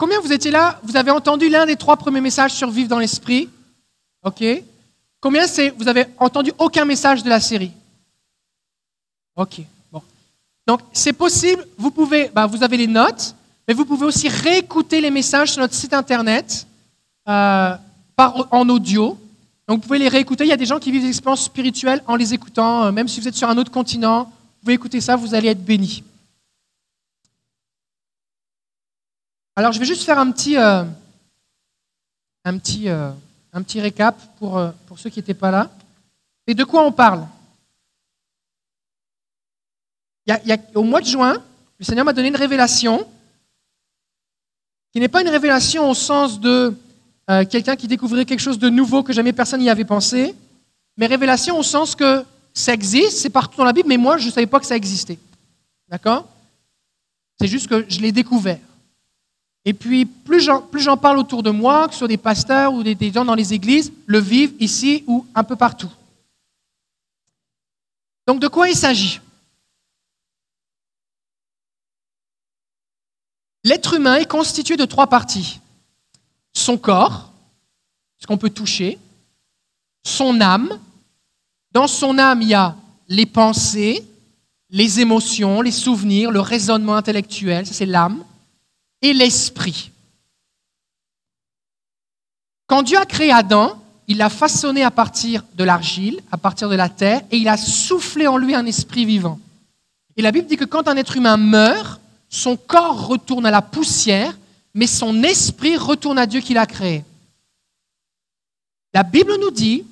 Combien vous étiez là? Vous avez entendu l'un des trois premiers messages sur Vivre dans l'Esprit OK. Combien c'est? Vous avez entendu aucun message de la série? OK. Bon. Donc, c'est possible, vous pouvez, bah, vous avez les notes, mais vous pouvez aussi réécouter les messages sur notre site internet euh, en audio. Donc, vous pouvez les réécouter. Il y a des gens qui vivent des expériences spirituelles en les écoutant, euh, même si vous êtes sur un autre continent. Vous pouvez écouter ça, vous allez être bénis. Alors, je vais juste faire un petit, euh, petit récap pour, pour ceux qui n'étaient pas là. Et de quoi on parle? Au mois de juin, le Seigneur m'a donné une révélation qui n'est pas une révélation au sens de euh, quelqu'un qui découvrait quelque chose de nouveau que jamais personne n'y avait pensé, mais révélation au sens que ça existe, c'est partout dans la Bible, mais moi, je ne savais pas que ça existait. D'accord? C'est juste que je l'ai découvert. Et puis, plus j'en parle autour de moi, que ce soit des pasteurs ou des, gens dans les églises, le vivent ici ou un peu partout. Donc, de quoi il s'agit? L'être humain est constitué de trois parties. Son corps, ce qu'on peut toucher, son âme. Dans son âme, il y a les pensées, les émotions, les souvenirs, le raisonnement intellectuel, c'est l'âme, et l'esprit. Quand Dieu a créé Adam, il l'a façonné à partir de l'argile, à partir de la terre, et il a soufflé en lui un esprit vivant. Et la Bible dit que quand un être humain meurt, son corps retourne à la poussière, mais son esprit retourne à Dieu qui l'a créé. La Bible nous dit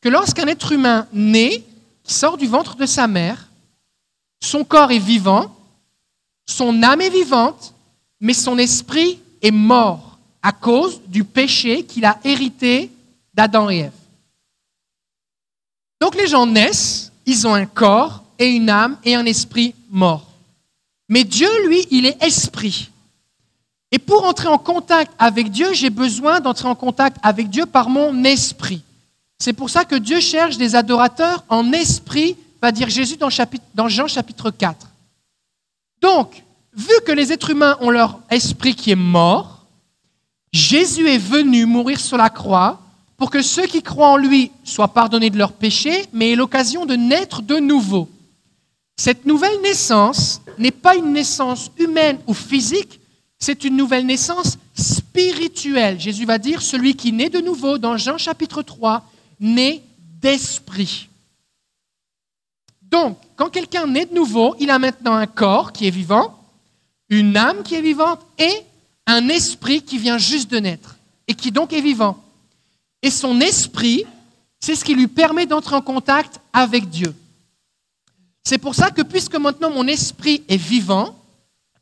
que lorsqu'un être humain naît, qui sort du ventre de sa mère, son corps est vivant, son âme est vivante, mais son esprit est mort à cause du péché qu'il a hérité d'Adam et Ève. Donc les gens naissent, ils ont un corps et une âme et un esprit mort. Mais Dieu, lui, il est esprit. Et pour entrer en contact avec Dieu, j'ai besoin d'entrer en contact avec Dieu par mon esprit. C'est pour ça que Dieu cherche des adorateurs en esprit, va dire Jésus dans, dans Jean chapitre 4. Donc, vu que les êtres humains ont leur esprit qui est mort, Jésus est venu mourir sur la croix pour que ceux qui croient en lui soient pardonnés de leurs péchés, mais aient l'occasion de naître de nouveau. Cette nouvelle naissance n'est pas une naissance humaine ou physique, c'est une nouvelle naissance spirituelle. Jésus va dire, celui qui naît de nouveau, dans Jean chapitre 3, naît d'esprit. Donc, quand quelqu'un naît de nouveau, il a maintenant un corps qui est vivant, une âme qui est vivante et un esprit qui vient juste de naître et qui donc est vivant. Et son esprit, c'est ce qui lui permet d'entrer en contact avec Dieu. C'est pour ça que puisque maintenant mon esprit est vivant,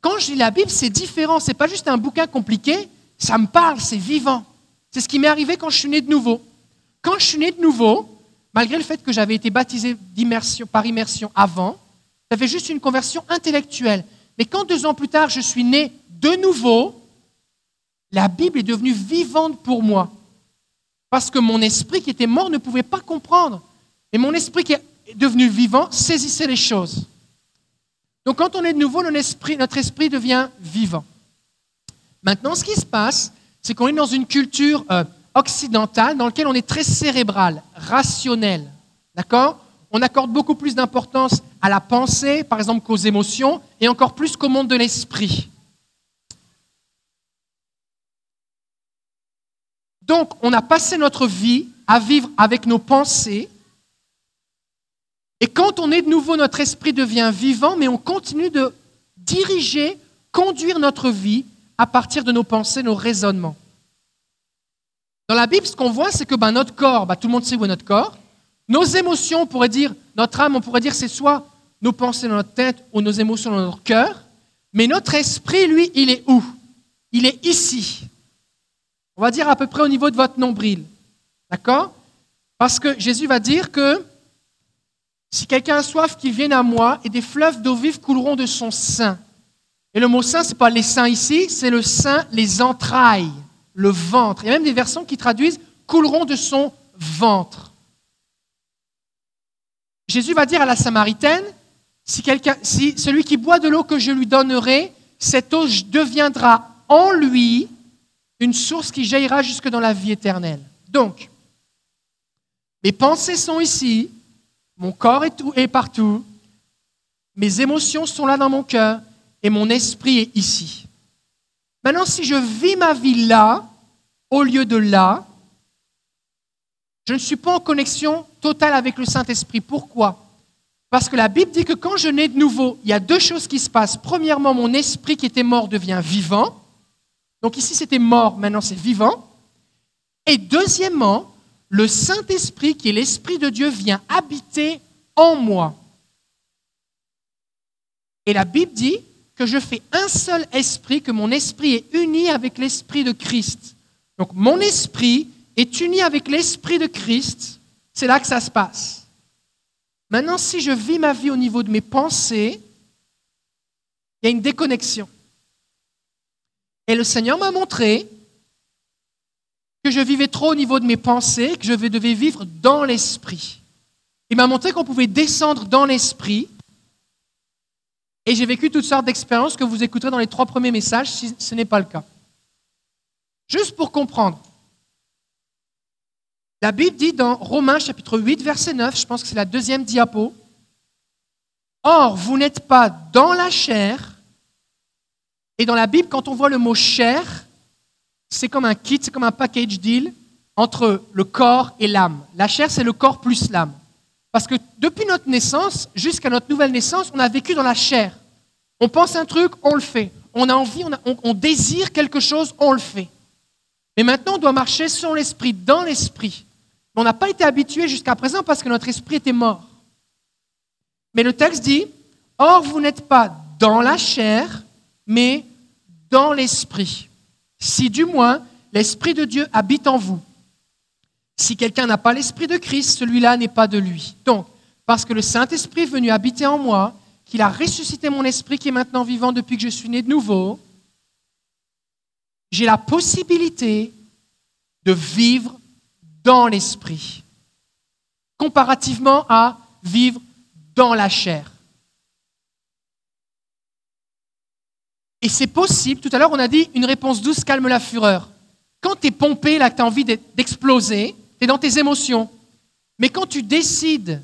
quand je lis la Bible, c'est différent. Ce n'est pas juste un bouquin compliqué, ça me parle, c'est vivant. C'est ce qui m'est arrivé quand je suis né de nouveau. Quand je suis né de nouveau, malgré le fait que j'avais été baptisé par immersion avant, j'avais juste une conversion intellectuelle. Mais quand deux ans plus tard, je suis né de nouveau, la Bible est devenue vivante pour moi. Parce que mon esprit qui était mort ne pouvait pas comprendre. Et mon esprit qui est devenu vivant, saisissez les choses. Donc quand on est de nouveau, notre esprit, notre esprit devient vivant. Maintenant, ce qui se passe, c'est qu'on est dans une culture euh, occidentale dans laquelle on est très cérébral, rationnel. D'accord? On accorde beaucoup plus d'importance à la pensée, par exemple, qu'aux émotions, et encore plus qu'au monde de l'esprit. Donc, on a passé notre vie à vivre avec nos pensées, et quand on est de nouveau, notre esprit devient vivant, mais on continue de diriger, conduire notre vie à partir de nos pensées, nos raisonnements. Dans la Bible, ce qu'on voit, c'est que ben, notre corps, ben, tout le monde sait où est notre corps. Nos émotions, on pourrait dire, notre âme, on pourrait dire, c'est soit nos pensées dans notre tête ou nos émotions dans notre cœur. Mais notre esprit, lui, il est où? Il est ici. On va dire à peu près au niveau de votre nombril. D'accord? Parce que Jésus va dire que si quelqu'un a soif, qu'il vienne à moi, et des fleuves d'eau vive couleront de son sein. Et le mot sein, ce n'est pas les seins ici, c'est le sein, les entrailles, le ventre. Il y a même des versions qui traduisent couleront de son ventre. Jésus va dire à la Samaritaine, si, celui qui boit de l'eau que je lui donnerai, cette eau deviendra en lui une source qui jaillira jusque dans la vie éternelle. Donc, mes pensées sont ici, mon corps est partout, mes émotions sont là dans mon cœur et mon esprit est ici. Maintenant, si je vis ma vie là, au lieu de là, je ne suis pas en connexion totale avec le Saint-Esprit. Pourquoi? Parce que la Bible dit que quand je nais de nouveau, il y a deux choses qui se passent. Premièrement, mon esprit qui était mort devient vivant. Donc ici, c'était mort, maintenant c'est vivant. Et deuxièmement, le Saint-Esprit, qui est l'Esprit de Dieu, vient habiter en moi. Et la Bible dit que je fais un seul esprit, que mon esprit est uni avec l'Esprit de Christ. Donc mon esprit est uni avec l'Esprit de Christ, c'est là que ça se passe. Maintenant, si je vis ma vie au niveau de mes pensées, il y a une déconnexion. Et le Seigneur m'a montré que je vivais trop au niveau de mes pensées, que je devais vivre dans l'esprit. Il m'a montré qu'on pouvait descendre dans l'esprit. Et j'ai vécu toutes sortes d'expériences que vous écouterez dans les trois premiers messages si ce n'est pas le cas. Juste pour comprendre. La Bible dit dans Romains chapitre 8, verset 9, je pense que c'est la deuxième diapo, Or, vous n'êtes pas dans la chair, et dans la Bible, quand on voit le mot chair, c'est comme un kit, c'est comme un package deal entre le corps et l'âme. La chair, c'est le corps plus l'âme. Parce que depuis notre naissance jusqu'à notre nouvelle naissance, on a vécu dans la chair. On pense un truc, on le fait. On a envie, on, désire quelque chose, on le fait. Mais maintenant, on doit marcher sur l'esprit, dans l'esprit. On n'a pas été habitué jusqu'à présent parce que notre esprit était mort. Mais le texte dit, Or, vous n'êtes pas dans la chair, mais dans l'esprit. Si du moins l'esprit de Dieu habite en vous. Si quelqu'un n'a pas l'esprit de Christ, celui-là n'est pas de lui. Donc, parce que le Saint-Esprit est venu habiter en moi, qu'il a ressuscité mon esprit qui est maintenant vivant depuis que je suis né de nouveau, j'ai la possibilité de vivre dans l'esprit, comparativement à vivre dans la chair. Et c'est possible, tout à l'heure on a dit une réponse douce calme la fureur. Quand tu es pompé, là, que tu as envie d'exploser, tu es dans tes émotions. Mais quand tu décides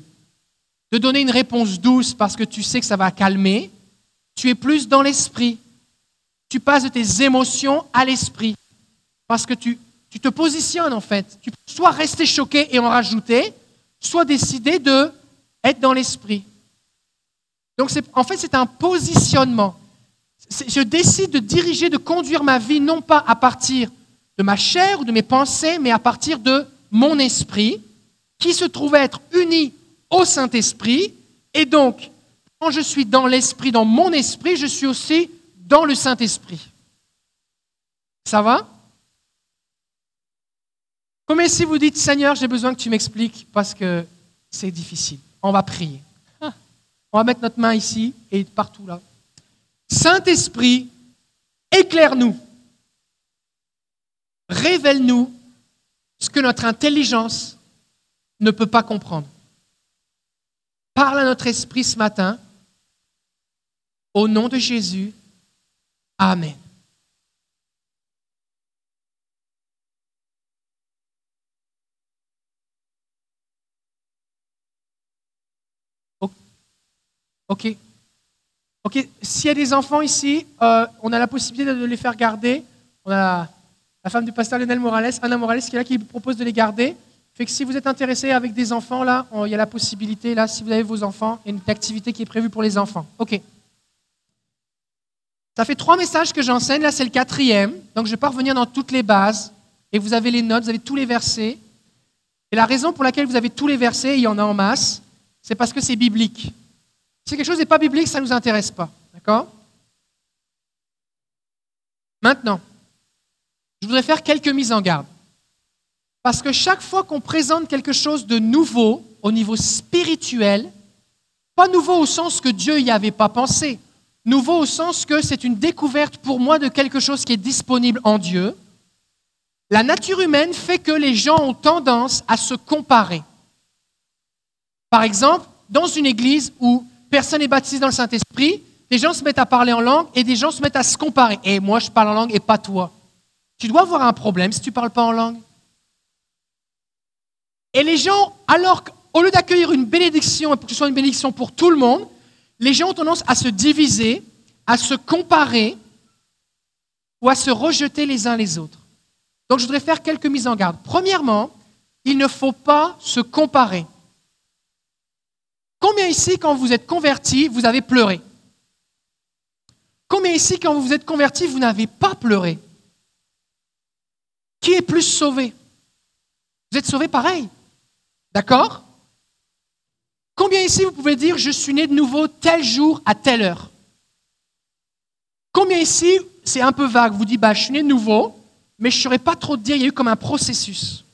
de donner une réponse douce parce que tu sais que ça va calmer, tu es plus dans l'esprit. Tu passes de tes émotions à l'esprit. Parce que tu, tu te positionnes en fait. Tu peux soit rester choqué et en rajouter, soit décider de être dans l'esprit. Donc en fait c'est un positionnement. Je décide de diriger, de conduire ma vie non pas à partir de ma chair ou de mes pensées, mais à partir de mon esprit, qui se trouve être uni au Saint-Esprit. Et donc, quand je suis dans l'Esprit, dans mon esprit, je suis aussi dans le Saint-Esprit. Ça va? Comme si vous dites, Seigneur, j'ai besoin que tu m'expliques parce que c'est difficile. On va prier. Ah. On va mettre notre main ici et partout là. Saint-Esprit, éclaire-nous. Révèle-nous ce que notre intelligence ne peut pas comprendre. Parle à notre esprit ce matin. Au nom de Jésus. Amen. OK. OK. S'il y a des enfants ici, euh, on a la possibilité de les faire garder. On a la, femme du pasteur Lionel Morales, Anna Morales, qui est là, qui propose de les garder. Fait que si vous êtes intéressé avec des enfants, là, il y a la possibilité, là, si vous avez vos enfants, il y a une activité qui est prévue pour les enfants. OK. Ça fait trois messages que j'enseigne, là c'est le quatrième, donc je vais pas revenir dans toutes les bases, et vous avez les notes, vous avez tous les versets. Et la raison pour laquelle vous avez tous les versets, il y en a en masse, c'est parce que c'est biblique. Si quelque chose n'est pas biblique, ça ne nous intéresse pas. D'accord Maintenant, je voudrais faire quelques mises en garde. Parce que chaque fois qu'on présente quelque chose de nouveau au niveau spirituel, pas nouveau au sens que Dieu n'y avait pas pensé, nouveau au sens que c'est une découverte pour moi de quelque chose qui est disponible en Dieu, la nature humaine fait que les gens ont tendance à se comparer. Par exemple, dans une église où personne n'est baptisé dans le Saint-Esprit, des gens se mettent à parler en langue et des gens se mettent à se comparer. Et moi, je parle en langue et pas toi. Tu dois avoir un problème si tu ne parles pas en langue. Et les gens, alors qu'au lieu d'accueillir une bénédiction pour que ce soit une bénédiction pour tout le monde, les gens ont tendance à se diviser, à se comparer ou à se rejeter les uns les autres. Donc je voudrais faire quelques mises en garde. Premièrement, il ne faut pas se comparer. Combien ici, quand vous êtes converti, vous avez pleuré Combien ici, quand vous vous êtes converti, vous n'avez pas pleuré Qui est plus sauvé Vous êtes sauvé pareil. D'accord Combien ici vous pouvez dire je suis né de nouveau tel jour à telle heure Combien ici, c'est un peu vague, vous dites bah, je suis né de nouveau, mais je ne saurais pas trop dire, il y a eu comme un processus.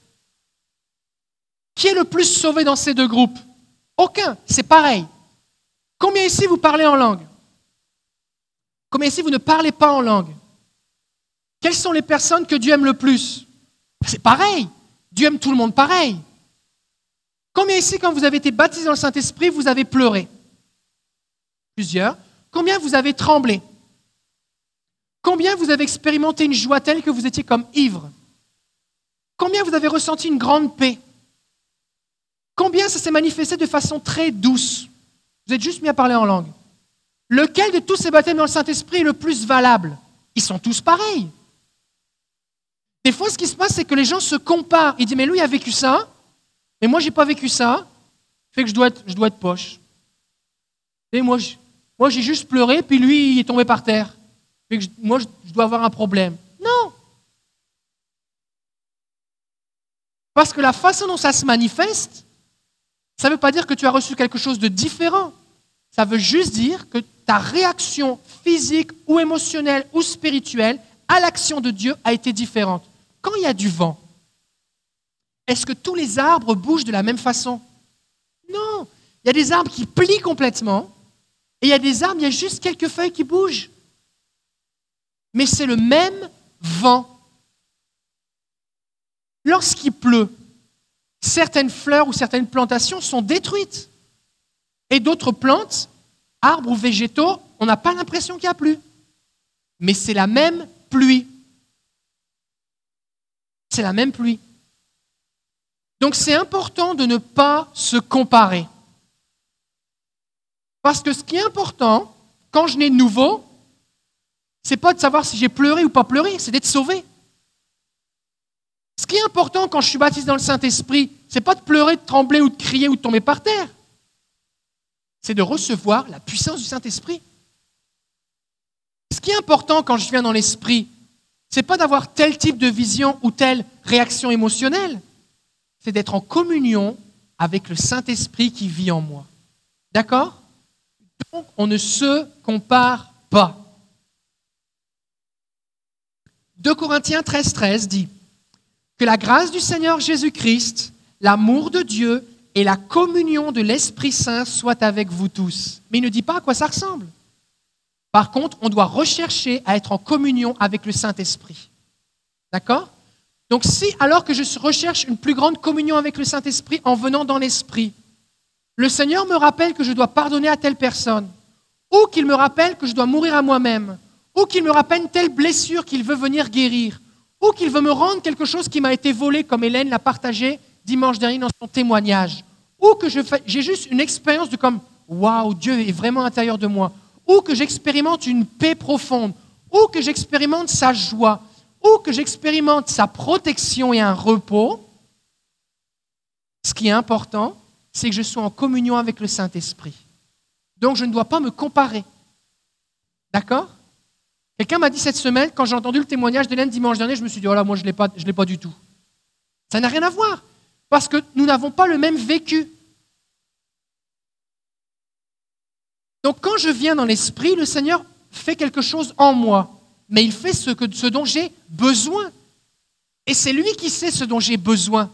Qui est le plus sauvé dans ces deux groupes Aucun, c'est pareil. Combien ici vous parlez en langue? Combien ici vous ne parlez pas en langue? Quelles sont les personnes que Dieu aime le plus? C'est pareil. Dieu aime tout le monde pareil. Combien ici, quand vous avez été baptisé dans le Saint-Esprit, vous avez pleuré? Plusieurs. Combien vous avez tremblé? Combien vous avez expérimenté une joie telle que vous étiez comme ivre? Combien vous avez ressenti une grande paix? Combien ça s'est manifesté de façon très douce? Vous êtes juste mis à parler en langue. Lequel de tous ces baptêmes dans le Saint-Esprit est le plus valable? Ils sont tous pareils. Des fois, ce qui se passe, c'est que les gens se comparent. Ils disent, mais lui a vécu ça, mais moi, je n'ai pas vécu ça, fait que je dois être, je dois être poche. Et moi, moi, j'ai juste pleuré, puis lui, il est tombé par terre. Fait que moi, je dois avoir un problème. Non. Parce que la façon dont ça se manifeste, ça ne veut pas dire que tu as reçu quelque chose de différent. Ça veut juste dire que ta réaction physique ou émotionnelle ou spirituelle à l'action de Dieu a été différente. Quand il y a du vent, est-ce que tous les arbres bougent de la même façon? Non. Il y a des arbres qui plient complètement et il y a des arbres, il y a juste quelques feuilles qui bougent. Mais c'est le même vent. Lorsqu'il pleut, certaines fleurs ou certaines plantations sont détruites. Et d'autres plantes, arbres ou végétaux, on n'a pas l'impression qu'il y a plu. Mais c'est la même pluie. C'est la même pluie. Donc c'est important de ne pas se comparer. Parce que ce qui est important, quand je n'ai de nouveau, c'est pas de savoir si j'ai pleuré ou pas pleuré, c'est d'être sauvé. Ce qui est important quand je suis baptisé dans le Saint-Esprit, c'est pas de pleurer, de trembler ou de crier ou de tomber par terre. C'est de recevoir la puissance du Saint-Esprit. Ce qui est important quand je viens dans l'Esprit, c'est pas d'avoir tel type de vision ou telle réaction émotionnelle c'est d'être en communion avec le Saint-Esprit qui vit en moi. D'accord? Donc, on ne se compare pas. 2 Corinthiens 13, 13 dit Que la grâce du Seigneur Jésus-Christ, l'amour de Dieu et la communion de l'Esprit Saint soient avec vous tous. Mais il ne dit pas à quoi ça ressemble. Par contre, on doit rechercher à être en communion avec le Saint-Esprit. D'accord? Donc si, alors que je recherche une plus grande communion avec le Saint-Esprit en venant dans l'Esprit, le Seigneur me rappelle que je dois pardonner à telle personne, ou qu'il me rappelle que je dois mourir à moi-même, ou qu'il me rappelle telle blessure qu'il veut venir guérir, ou qu'il veut me rendre quelque chose qui m'a été volé, comme Hélène l'a partagé dimanche dernier dans son témoignage, ou que j'ai juste une expérience de comme Waouh, Dieu est vraiment à l'intérieur de moi, ou que j'expérimente une paix profonde, ou que j'expérimente sa joie, ou que j'expérimente sa protection et un repos, ce qui est important, c'est que je sois en communion avec le Saint-Esprit. Donc je ne dois pas me comparer. D'accord? Quelqu'un m'a dit cette semaine, quand j'ai entendu le témoignage d'Hélène dimanche dernier, je me suis dit, oh là, moi je ne l'ai pas du tout. Ça n'a rien à voir, parce que nous n'avons pas le même vécu. Donc quand je viens dans l'Esprit, le Seigneur fait quelque chose en moi mais il fait ce, ce dont j'ai besoin. Et c'est lui qui sait ce dont j'ai besoin.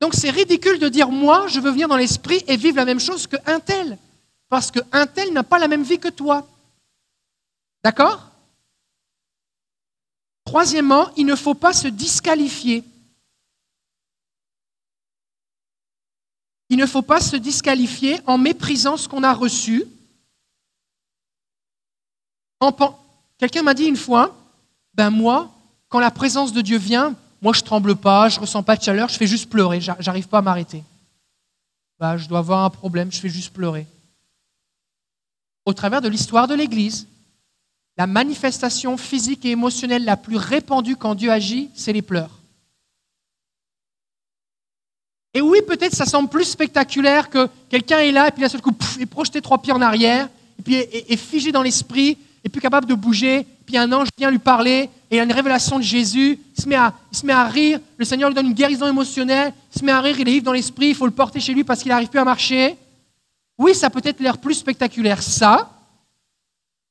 Donc c'est ridicule de dire moi, je veux venir dans l'esprit et vivre la même chose qu'un tel. Parce qu'un tel n'a pas la même vie que toi. D'accord? Troisièmement, il ne faut pas se disqualifier. Il ne faut pas se disqualifier en méprisant ce qu'on a reçu Quelqu'un m'a dit une fois, ben moi, quand la présence de Dieu vient, moi je tremble pas, je ressens pas de chaleur, je fais juste pleurer, j'arrive pas à m'arrêter. Ben, je dois avoir un problème, je fais juste pleurer. Au travers de l'histoire de l'Église, la manifestation physique et émotionnelle la plus répandue quand Dieu agit, c'est les pleurs. Et oui, peut-être ça semble plus spectaculaire que quelqu'un est là et puis d'un seul coup, est projeté trois pieds en arrière, et puis est, figé dans l'esprit, est plus capable de bouger, puis un ange vient lui parler, et il a une révélation de Jésus, il se, met à, il se met à rire, le Seigneur lui donne une guérison émotionnelle, il se met à rire, il est vif dans l'esprit, il faut le porter chez lui parce qu'il n'arrive plus à marcher. Oui, ça peut être l'air plus spectaculaire, ça,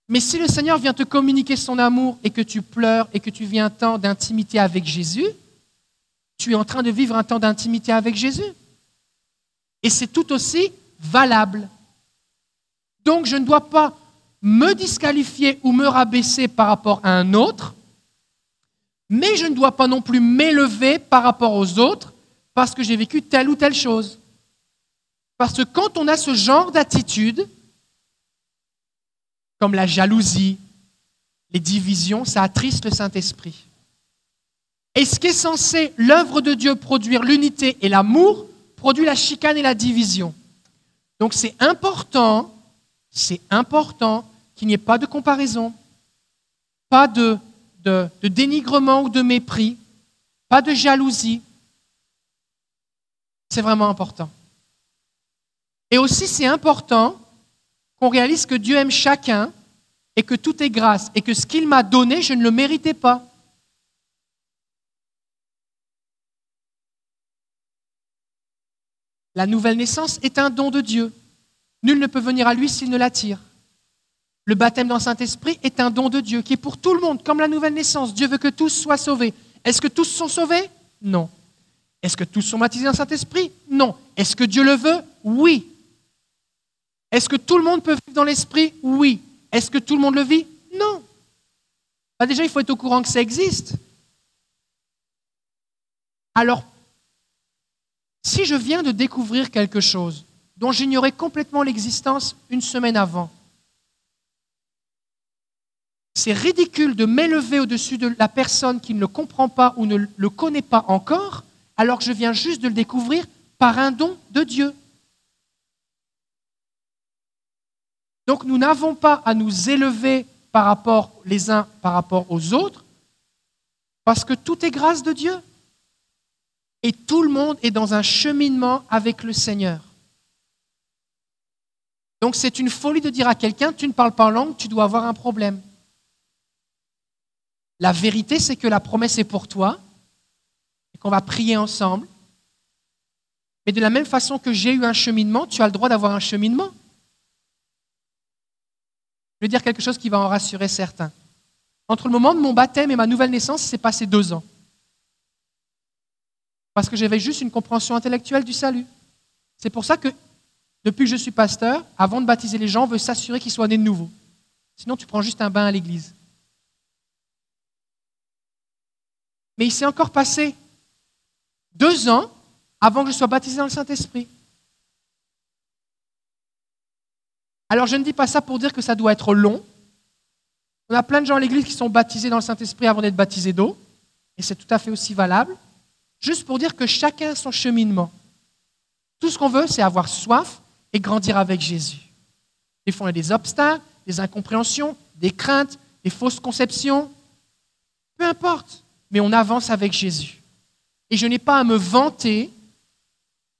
mais si le Seigneur vient te communiquer son amour et que tu pleures et que tu vis un temps d'intimité avec Jésus, tu es en train de vivre un temps d'intimité avec Jésus. Et c'est tout aussi valable. Donc je ne dois pas me disqualifier ou me rabaisser par rapport à un autre, mais je ne dois pas non plus m'élever par rapport aux autres parce que j'ai vécu telle ou telle chose. Parce que quand on a ce genre d'attitude, comme la jalousie, les divisions, ça attriste le Saint-Esprit. Et ce qui est censé, l'œuvre de Dieu, produire l'unité et l'amour, produit la chicane et la division? Donc c'est important, c'est important qu'il n'y ait pas de comparaison, pas de, de, de, dénigrement ou de mépris, pas de jalousie. C'est vraiment important. Et aussi c'est important qu'on réalise que Dieu aime chacun et que tout est grâce et que ce qu'il m'a donné, je ne le méritais pas. La nouvelle naissance est un don de Dieu. Nul ne peut venir à lui s'il ne l'attire. Le baptême dans le Saint-Esprit est un don de Dieu qui est pour tout le monde, comme la nouvelle naissance. Dieu veut que tous soient sauvés. Est-ce que tous sont sauvés? Non. Est-ce que tous sont baptisés dans le Saint-Esprit? Non. Est-ce que Dieu le veut? Oui. Est-ce que tout le monde peut vivre dans l'Esprit? Oui. Est-ce que tout le monde le vit? Non. Bah, déjà, il faut être au courant que ça existe. Alors si je viens de découvrir quelque chose dont j'ignorais complètement l'existence une semaine avant, c'est ridicule de m'élever au-dessus de la personne qui ne le comprend pas ou ne le connaît pas encore, alors que je viens juste de le découvrir par un don de Dieu. Donc nous n'avons pas à nous élever par rapport les uns par rapport aux autres, parce que tout est grâce de Dieu et tout le monde est dans un cheminement avec le Seigneur. Donc c'est une folie de dire à quelqu'un, tu ne parles pas en langue, tu dois avoir un problème. La vérité, c'est que la promesse est pour toi et qu'on va prier ensemble. Mais de la même façon que j'ai eu un cheminement, tu as le droit d'avoir un cheminement. Je vais dire quelque chose qui va en rassurer certains. Entre le moment de mon baptême et ma nouvelle naissance, c'est passé deux ans parce que j'avais juste une compréhension intellectuelle du salut. C'est pour ça que, depuis que je suis pasteur, avant de baptiser les gens, on veut s'assurer qu'ils soient nés de nouveau. Sinon, tu prends juste un bain à l'église. Mais il s'est encore passé deux ans avant que je sois baptisé dans le Saint-Esprit. Alors je ne dis pas ça pour dire que ça doit être long. On a plein de gens à l'église qui sont baptisés dans le Saint-Esprit avant d'être baptisés d'eau, et c'est tout à fait aussi valable. Juste pour dire que chacun a son cheminement. Tout ce qu'on veut, c'est avoir soif et grandir avec Jésus. Des fois, on a des obstacles, des incompréhensions, des craintes, des fausses conceptions. Peu importe, mais on avance avec Jésus. Et je n'ai pas à me vanter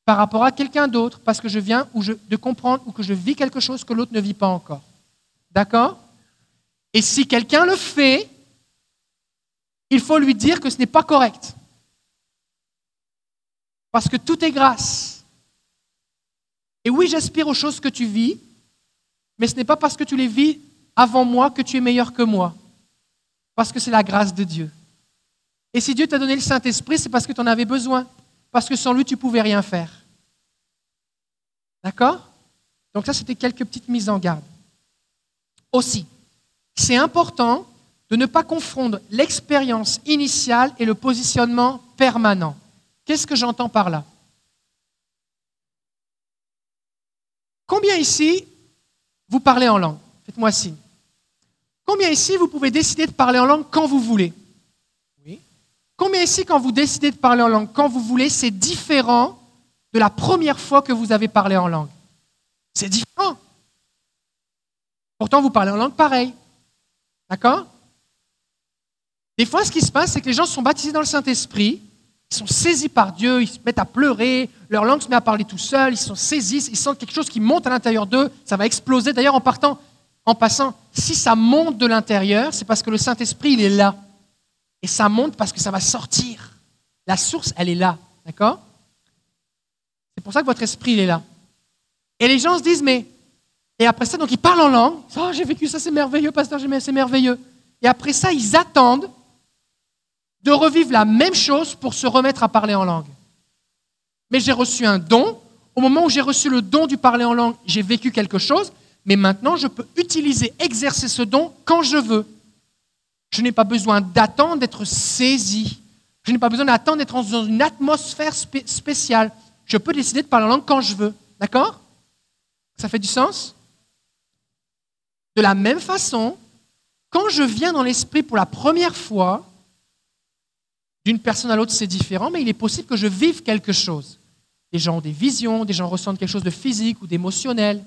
par rapport à quelqu'un d'autre parce que je viens de comprendre ou que je vis quelque chose que l'autre ne vit pas encore. D'accord? Et si quelqu'un le fait, il faut lui dire que ce n'est pas correct. Parce que tout est grâce. Et oui, j'aspire aux choses que tu vis, mais ce n'est pas parce que tu les vis avant moi que tu es meilleur que moi. Parce que c'est la grâce de Dieu. Et si Dieu t'a donné le Saint-Esprit, c'est parce que tu en avais besoin. Parce que sans lui, tu ne pouvais rien faire. D'accord? Donc ça, c'était quelques petites mises en garde. Aussi, c'est important de ne pas confondre l'expérience initiale et le positionnement permanent. Qu'est-ce que j'entends par là? Combien ici vous parlez en langue? Faites-moi signe. Combien ici vous pouvez décider de parler en langue quand vous voulez? Combien ici quand vous décidez de parler en langue quand vous voulez, c'est différent de la première fois que vous avez parlé en langue? C'est différent. Pourtant, vous parlez en langue pareille. D'accord? Des fois, ce qui se passe, c'est que les gens sont baptisés dans le Saint-Esprit, ils sont saisis par Dieu, ils se mettent à pleurer, leur langue se met à parler tout seul, ils sont saisis, ils sentent quelque chose qui monte à l'intérieur d'eux, ça va exploser. D'ailleurs, en partant, en passant, si ça monte de l'intérieur, c'est parce que le Saint-Esprit, il est là. Et ça monte parce que ça va sortir. La source, elle est là. D'accord? C'est pour ça que votre esprit, il est là. Et les gens se disent, mais. Et après ça, donc ils parlent en langue. Oh, j'ai vécu ça, c'est merveilleux, pasteur, c'est merveilleux. Et après ça, ils attendent de revivre la même chose pour se remettre à parler en langue. Mais j'ai reçu un don. Au moment où j'ai reçu le don du parler en langue, j'ai vécu quelque chose. Mais maintenant, je peux utiliser, exercer ce don quand je veux. Je n'ai pas besoin d'attendre d'être saisi. Je n'ai pas besoin d'attendre d'être dans une atmosphère spéciale. Je peux décider de parler en langue quand je veux. D'accord? Ça fait du sens? De la même façon, quand je viens dans l'esprit pour la première fois, d'une personne à l'autre, c'est différent, mais il est possible que je vive quelque chose. Des gens ont des visions, des gens ressentent quelque chose de physique ou d'émotionnel.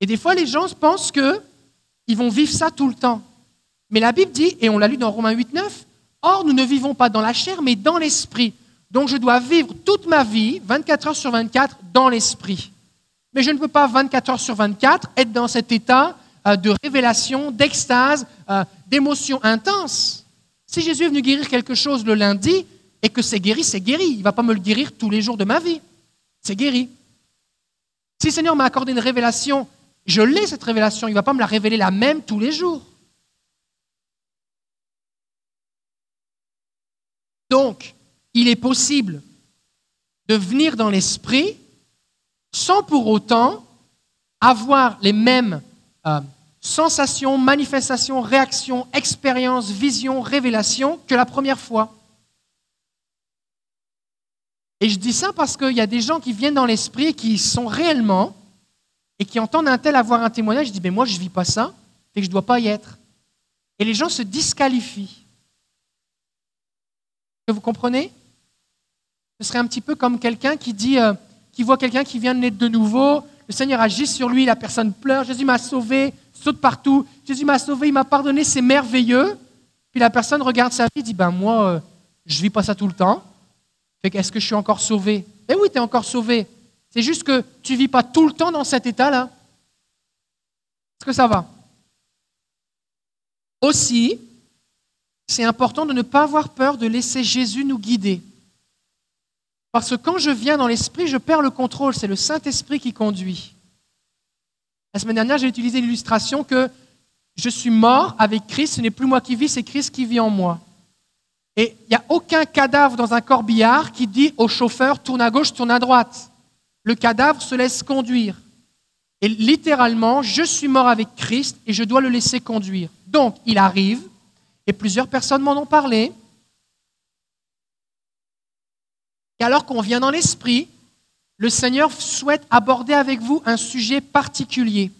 Et des fois, les gens pensent qu'ils vont vivre ça tout le temps. Mais la Bible dit, et on l'a lu dans Romains 8, 9, Or, nous ne vivons pas dans la chair, mais dans l'esprit. Donc, je dois vivre toute ma vie, 24 heures sur 24, dans l'esprit. Mais je ne peux pas, 24 heures sur 24, être dans cet état euh, de révélation, d'extase, euh, d'émotion intense. Si Jésus est venu guérir quelque chose le lundi et que c'est guéri, c'est guéri. Il ne va pas me le guérir tous les jours de ma vie. C'est guéri. Si le Seigneur m'a accordé une révélation, je l'ai cette révélation. Il ne va pas me la révéler la même tous les jours. Donc, il est possible de venir dans l'esprit sans pour autant avoir les mêmes euh, sensations, manifestations, réactions, expériences, visions, révélations que la première fois. Et je dis ça parce qu'il y a des gens qui viennent dans l'esprit qui sont réellement et qui entendent un tel avoir un témoignage, ils disent, mais moi je ne vis pas ça, et que je ne dois pas y être. Et les gens se disqualifient. Vous comprenez? Ce serait un petit peu comme quelqu'un qui dit, euh, qui voit quelqu'un qui vient de naître de nouveau, le Seigneur agit sur lui, la personne pleure, Jésus m'a sauvé, saute partout. Jésus m'a sauvé, il m'a pardonné, c'est merveilleux. Puis la personne regarde sa vie dit Ben moi, euh, je ne vis pas ça tout le temps. Fait est-ce que je suis encore sauvé? Eh oui, tu es encore sauvé. C'est juste que tu ne vis pas tout le temps dans cet état-là. Est-ce que ça va? Aussi, c'est important de ne pas avoir peur de laisser Jésus nous guider. Parce que quand je viens dans l'esprit, je perds le contrôle. C'est le Saint-Esprit qui conduit. La semaine dernière, j'ai utilisé l'illustration que je suis mort avec Christ, ce n'est plus moi qui vis, c'est Christ qui vit en moi. Et il n'y a aucun cadavre dans un corbillard qui dit au chauffeur tourne à gauche, tourne à droite. Le cadavre se laisse conduire. Et littéralement, je suis mort avec Christ et je dois le laisser conduire. Donc, il arrive, et plusieurs personnes m'en ont parlé, et alors qu'on vient dans l'esprit, le Seigneur souhaite aborder avec vous un sujet particulier.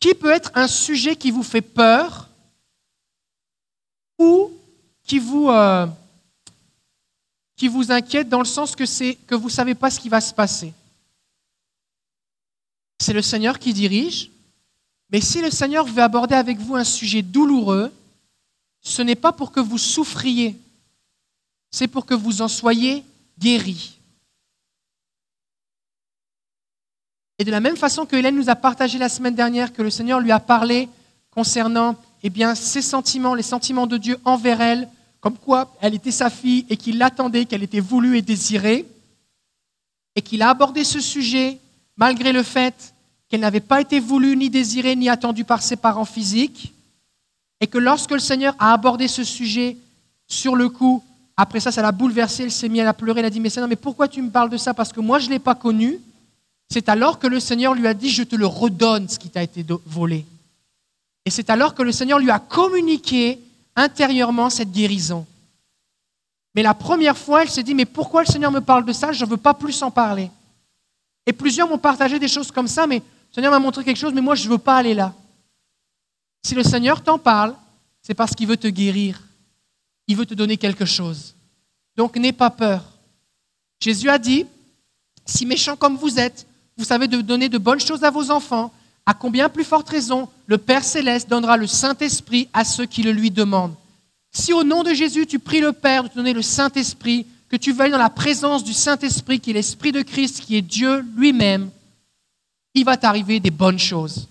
Qui peut être un sujet qui vous fait peur ou qui vous, euh, qui vous inquiète dans le sens que, c'est, que vous ne savez pas ce qui va se passer C'est le Seigneur qui dirige, mais si le Seigneur veut aborder avec vous un sujet douloureux, ce n'est pas pour que vous souffriez, c'est pour que vous en soyez guéris. Et de la même façon que Hélène nous a partagé la semaine dernière que le Seigneur lui a parlé concernant eh ses sentiments, les sentiments de Dieu envers elle, comme quoi elle était sa fille et qu'il l'attendait, qu'elle était voulue et désirée, et qu'il a abordé ce sujet malgré le fait qu'elle n'avait pas été voulue, ni désirée, ni attendue par ses parents physiques, et que lorsque le Seigneur a abordé ce sujet sur le coup, après ça, ça l'a bouleversée, elle s'est mise à pleurer, elle a dit, mais Seigneur, mais pourquoi tu me parles de ça? Parce que moi, je ne l'ai pas connu, c'est alors que le Seigneur lui a dit, je te le redonne, ce qui t'a été volé. Et c'est alors que le Seigneur lui a communiqué intérieurement cette guérison. Mais la première fois, elle s'est dit, mais pourquoi le Seigneur me parle de ça? Je ne veux pas plus en parler. Et plusieurs m'ont partagé des choses comme ça, mais le Seigneur m'a montré quelque chose, mais moi, je ne veux pas aller là. Si le Seigneur t'en parle, c'est parce qu'il veut te guérir. Il veut te donner quelque chose. Donc n'aie pas peur. Jésus a dit, si méchant comme vous êtes, vous savez de donner de bonnes choses à vos enfants, à combien plus forte raison le Père céleste donnera le Saint-Esprit à ceux qui le lui demandent. Si au nom de Jésus, tu pries le Père de te donner le Saint-Esprit, que tu veuilles dans la présence du Saint-Esprit, qui est l'Esprit de Christ, qui est Dieu lui-même, il va t'arriver des bonnes choses.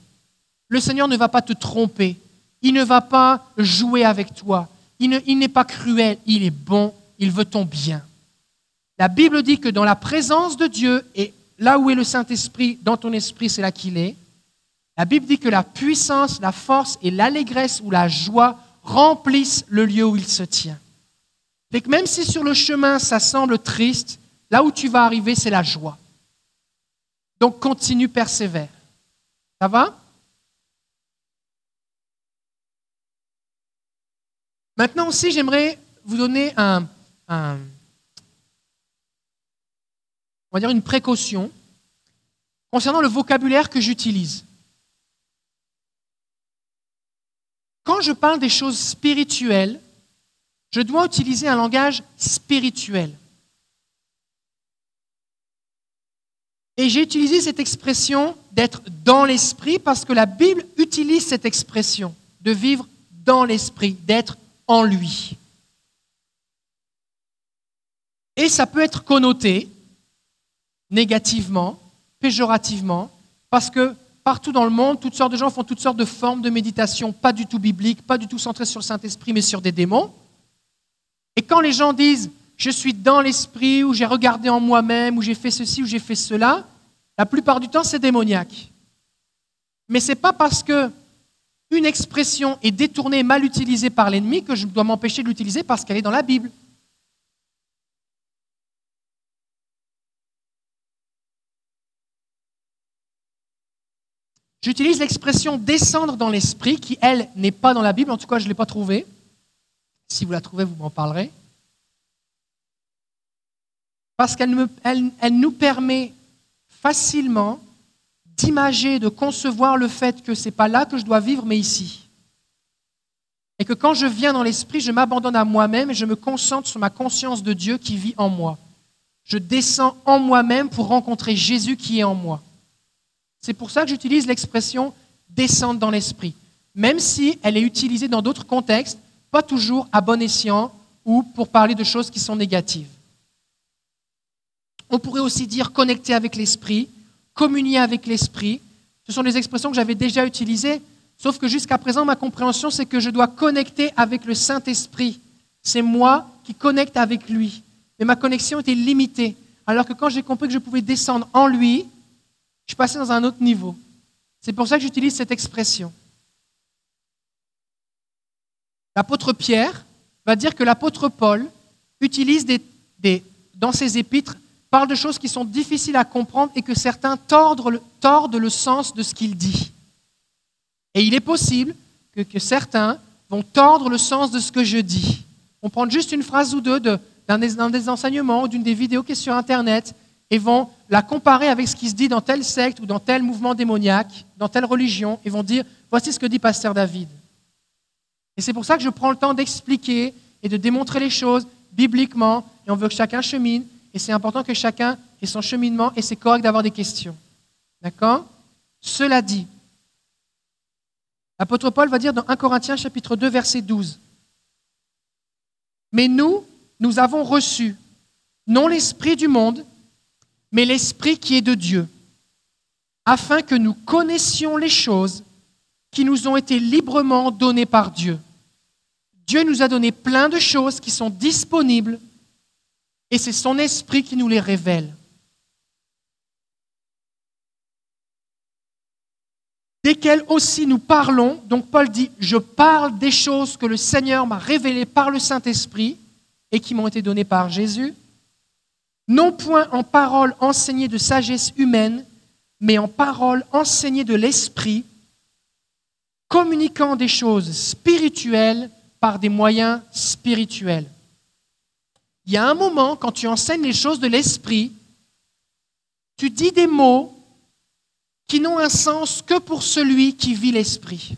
Le Seigneur ne va pas te tromper. Il ne va pas jouer avec toi. Il n'est pas cruel. Il est bon. Il veut ton bien. La Bible dit que dans la présence de Dieu, et là où est le Saint-Esprit, dans ton esprit, c'est là qu'il est, la Bible dit que la puissance, la force et l'allégresse ou la joie remplissent le lieu où il se tient. Fait que même si sur le chemin ça semble triste, là où tu vas arriver, c'est la joie. Donc continue, persévère. Ça va? Maintenant aussi, j'aimerais vous donner un, une précaution concernant le vocabulaire que j'utilise. Quand je parle des choses spirituelles, je dois utiliser un langage spirituel. Et j'ai utilisé cette expression d'être dans l'esprit parce que la Bible utilise cette expression de vivre dans l'esprit, d'être en lui. Et ça peut être connoté négativement, péjorativement, parce que partout dans le monde, toutes sortes de gens font toutes sortes de formes de méditation, pas du tout bibliques, pas du tout centrées sur le Saint-Esprit, mais sur des démons. Et quand les gens disent je suis dans l'esprit, ou j'ai regardé en moi-même, ou j'ai fait ceci, ou j'ai fait cela, la plupart du temps, c'est démoniaque. Mais ce n'est pas parce que une expression est détournée, mal utilisée par l'ennemi, que je dois m'empêcher de l'utiliser parce qu'elle est dans la Bible. J'utilise l'expression descendre dans l'esprit, qui, elle, n'est pas dans la Bible, en tout cas, je ne l'ai pas trouvée. Si vous la trouvez, vous m'en parlerez. Parce qu'elle elle nous permet facilement d'imager, de concevoir le fait que ce n'est pas là que je dois vivre, mais ici. Et que quand je viens dans l'esprit, je m'abandonne à moi-même et je me concentre sur ma conscience de Dieu qui vit en moi. Je descends en moi-même pour rencontrer Jésus qui est en moi. C'est pour ça que j'utilise l'expression descendre dans l'esprit, même si elle est utilisée dans d'autres contextes, pas toujours à bon escient ou pour parler de choses qui sont négatives. On pourrait aussi dire connecter avec l'esprit, communier avec l'esprit. Ce sont des expressions que j'avais déjà utilisées, sauf que jusqu'à présent, ma compréhension, c'est que je dois connecter avec le Saint-Esprit. C'est moi qui connecte avec lui. Mais ma connexion était limitée. Alors que quand j'ai compris que je pouvais descendre en lui, je suis passé dans un autre niveau. C'est pour ça que j'utilise cette expression. L'apôtre Pierre va dire que l'apôtre Paul utilise des, dans ses épîtres parle de choses qui sont difficiles à comprendre et que certains tordent le, sens de ce qu'il dit. Et il est possible que, que, certains vont tordre le sens de ce que je dis. On prend juste une phrase ou deux d'un des, des, enseignements ou d'une des vidéos qui est sur Internet et vont la comparer avec ce qui se dit dans telle secte ou dans tel mouvement démoniaque, dans telle religion, et vont dire, voici ce que dit Pasteur David. Et c'est pour ça que je prends le temps d'expliquer et de démontrer les choses bibliquement, et on veut que chacun chemine, et c'est important que chacun ait son cheminement et c'est correct d'avoir des questions. D'accord? Cela dit, l'apôtre Paul va dire dans 1 Corinthiens chapitre 2 verset 12, Mais nous, nous avons reçu non l'esprit du monde, mais l'esprit qui est de Dieu, afin que nous connaissions les choses qui nous ont été librement données par Dieu. Dieu nous a donné plein de choses qui sont disponibles et c'est son esprit qui nous les révèle. Desquelles aussi nous parlons, donc Paul dit, je parle des choses que le Seigneur m'a révélées par le Saint-Esprit et qui m'ont été données par Jésus, non point en paroles enseignées de sagesse humaine, mais en paroles enseignées de l'Esprit, communiquant des choses spirituelles par des moyens spirituels. Il y a un moment, quand tu enseignes les choses de l'esprit, tu dis des mots qui n'ont un sens que pour celui qui vit l'Esprit.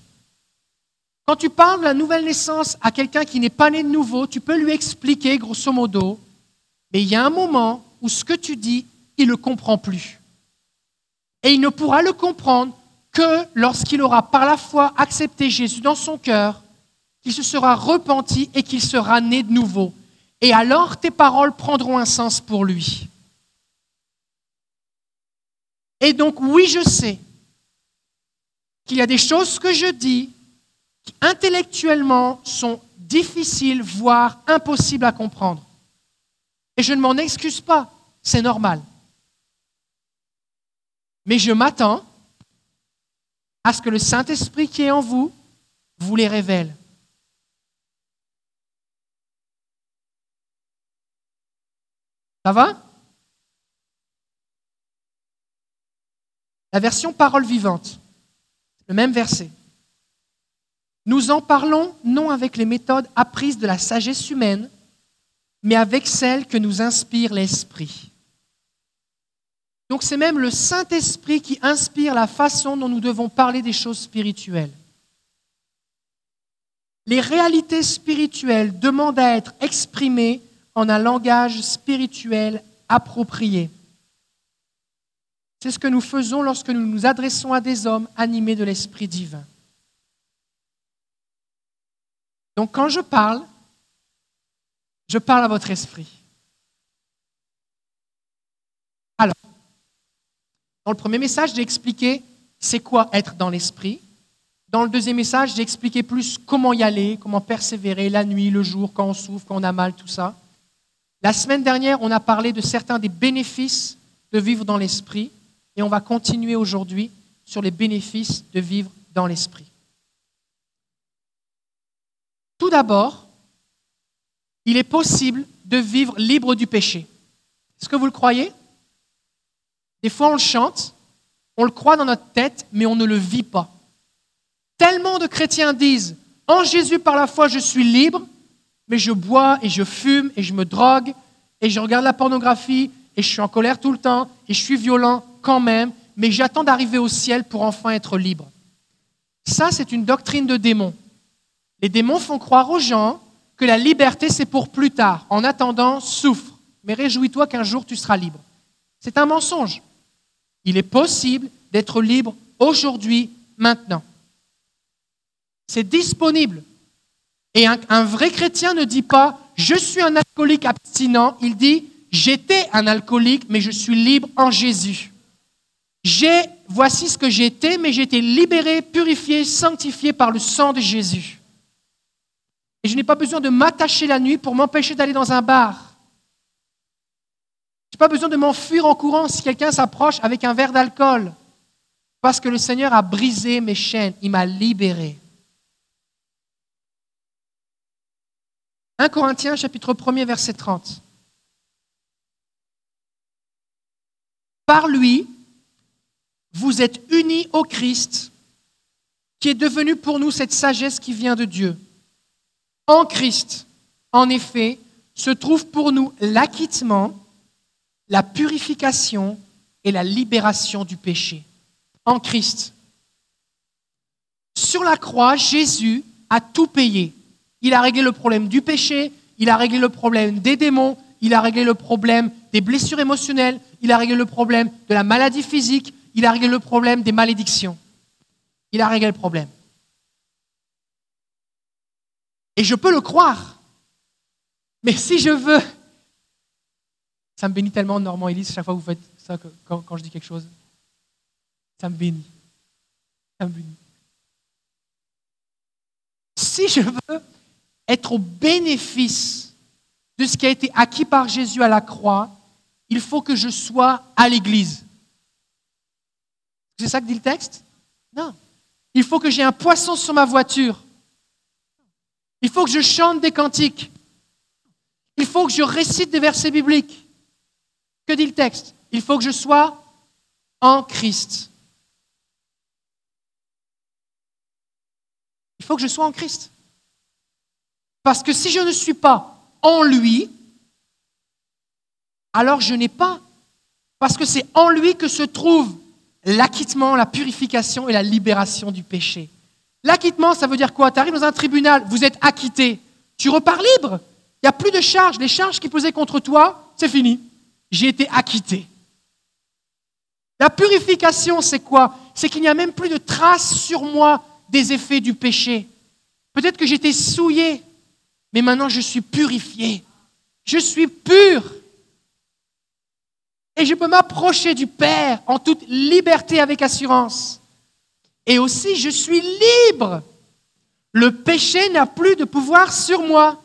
Quand tu parles de la nouvelle naissance à quelqu'un qui n'est pas né de nouveau, tu peux lui expliquer, grosso modo, mais il y a un moment où ce que tu dis, il ne le comprend plus. Et il ne pourra le comprendre que lorsqu'il aura par la foi accepté Jésus dans son cœur, qu'il se sera repenti et qu'il sera né de nouveau. Et alors tes paroles prendront un sens pour lui. Et donc oui, je sais qu'il y a des choses que je dis qui intellectuellement sont difficiles, voire impossibles à comprendre. Et je ne m'en excuse pas, c'est normal. Mais je m'attends à ce que le Saint-Esprit qui est en vous vous les révèle. Ça va? La version parole vivante, le même verset. Nous en parlons non avec les méthodes apprises de la sagesse humaine, mais avec celles que nous inspire l'Esprit. Donc c'est même le Saint-Esprit qui inspire la façon dont nous devons parler des choses spirituelles. Les réalités spirituelles demandent à être exprimées en un langage spirituel approprié. C'est ce que nous faisons lorsque nous nous adressons à des hommes animés de l'Esprit divin. Donc quand je parle, je parle à votre esprit. Alors, dans le premier message, j'ai expliqué c'est quoi être dans l'esprit. Dans le deuxième message, j'ai expliqué plus comment y aller, comment persévérer la nuit, le jour, quand on souffre, quand on a mal, tout ça. La semaine dernière, on a parlé de certains des bénéfices de vivre dans l'esprit et on va continuer aujourd'hui sur les bénéfices de vivre dans l'esprit. Tout d'abord, il est possible de vivre libre du péché. Est-ce que vous le croyez? Des fois, on le chante, on le croit dans notre tête, mais on ne le vit pas. Tellement de chrétiens disent, en Jésus par la foi, je suis libre, mais je bois et je fume et je me drogue et je regarde la pornographie et je suis en colère tout le temps et je suis violent quand même, mais j'attends d'arriver au ciel pour enfin être libre. Ça, c'est une doctrine de démons. Les démons font croire aux gens que la liberté, c'est pour plus tard. En attendant, souffre, mais réjouis-toi qu'un jour tu seras libre. C'est un mensonge. Il est possible d'être libre aujourd'hui, maintenant. C'est disponible. Et un, vrai chrétien ne dit pas je suis un alcoolique abstinent, il dit j'étais un alcoolique, mais je suis libre en Jésus. J'ai, voici ce que j'étais, mais j'ai été libéré, purifié, sanctifié par le sang de Jésus. Et je n'ai pas besoin de m'attacher la nuit pour m'empêcher d'aller dans un bar. Je n'ai pas besoin de m'enfuir en courant si quelqu'un s'approche avec un verre d'alcool. Parce que le Seigneur a brisé mes chaînes, il m'a libéré. 1 Corinthiens chapitre 1 verset 30. Par lui, vous êtes unis au Christ, qui est devenu pour nous cette sagesse qui vient de Dieu. En Christ, en effet, se trouve pour nous l'acquittement, la purification et la libération du péché. En Christ. Sur la croix, Jésus a tout payé. Il a réglé le problème du péché, il a réglé le problème des démons, il a réglé le problème des blessures émotionnelles, il a réglé le problème de la maladie physique, il a réglé le problème des malédictions. Il a réglé le problème. Et je peux le croire. Mais si je veux, ça me bénit tellement, Normand Elise, chaque fois que vous faites ça, quand, quand je dis quelque chose, ça me bénit. Ça me bénit. Si je veux être au bénéfice de ce qui a été acquis par Jésus à la croix, il faut que je sois à l'église. C'est ça que dit le texte? Non. Il faut que j'ai un poisson sur ma voiture. Il faut que je chante des cantiques. Il faut que je récite des versets bibliques. Que dit le texte? Il faut que je sois en Christ. Il faut que je sois en Christ. Parce que si je ne suis pas en lui, alors je n'ai pas. Parce que c'est en lui que se trouve l'acquittement, la purification et la libération du péché. L'acquittement, ça veut dire quoi? Tu arrives dans un tribunal, vous êtes acquitté, tu repars libre. Il n'y a plus de charges. Les charges qui pesaient contre toi, c'est fini. J'ai été acquitté. La purification, c'est quoi? C'est qu'il n'y a même plus de traces sur moi des effets du péché. Peut-être que j'étais souillé, mais maintenant je suis purifié. Je suis pur. Et je peux m'approcher du Père en toute liberté avec assurance. Et aussi, je suis libre. Le péché n'a plus de pouvoir sur moi.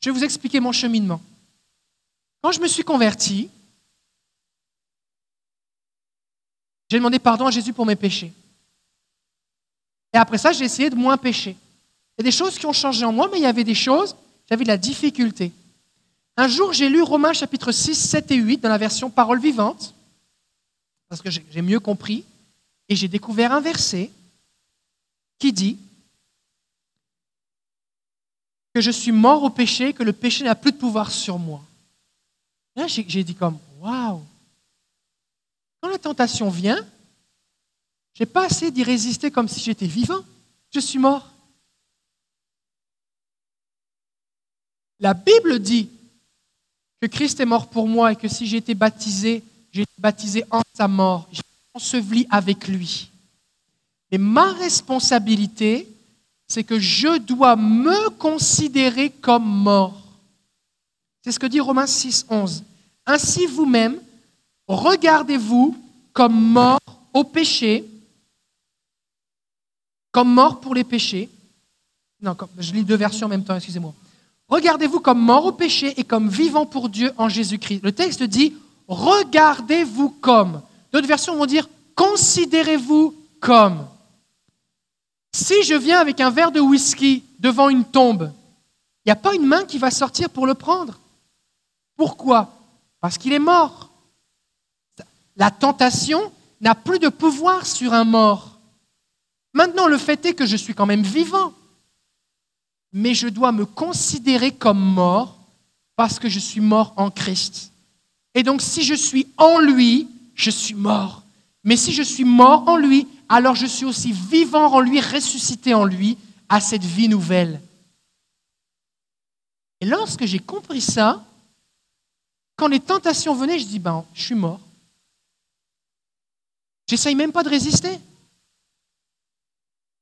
Je vais vous expliquer mon cheminement. Quand je me suis converti, j'ai demandé pardon à Jésus pour mes péchés. Et après ça, j'ai essayé de moins pécher. Il y a des choses qui ont changé en moi, mais il y avait des choses, j'avais de la difficulté. Un jour, j'ai lu Romains chapitre 6, 7 et 8 dans la version parole vivante, parce que j'ai mieux compris, et j'ai découvert un verset qui dit que je suis mort au péché, que le péché n'a plus de pouvoir sur moi. Là, j'ai dit comme, waouh Quand la tentation vient, je n'ai pas assez d'y résister comme si j'étais vivant. Je suis mort. La Bible dit que Christ est mort pour moi et que si j'ai été baptisé, j'ai été baptisé en sa mort, j'ai enseveli avec lui. Et ma responsabilité, c'est que je dois me considérer comme mort. C'est ce que dit Romains 6, 11. Ainsi vous-même, regardez-vous comme mort au péché, comme mort pour les péchés. Non, je lis deux versions en même temps, excusez-moi. Regardez-vous comme mort au péché et comme vivant pour Dieu en Jésus-Christ. Le texte dit regardez-vous comme. D'autres versions vont dire considérez-vous comme. Si je viens avec un verre de whisky devant une tombe, il n'y a pas une main qui va sortir pour le prendre. Pourquoi? Parce qu'il est mort. La tentation n'a plus de pouvoir sur un mort. Maintenant, le fait est que je suis quand même vivant mais je dois me considérer comme mort parce que je suis mort en Christ. Et donc si je suis en lui, je suis mort. Mais si je suis mort en lui, alors je suis aussi vivant en lui, ressuscité en lui, à cette vie nouvelle. Et lorsque j'ai compris ça, quand les tentations venaient, je dis, ben, je suis mort. J'essaye même pas de résister. n'ai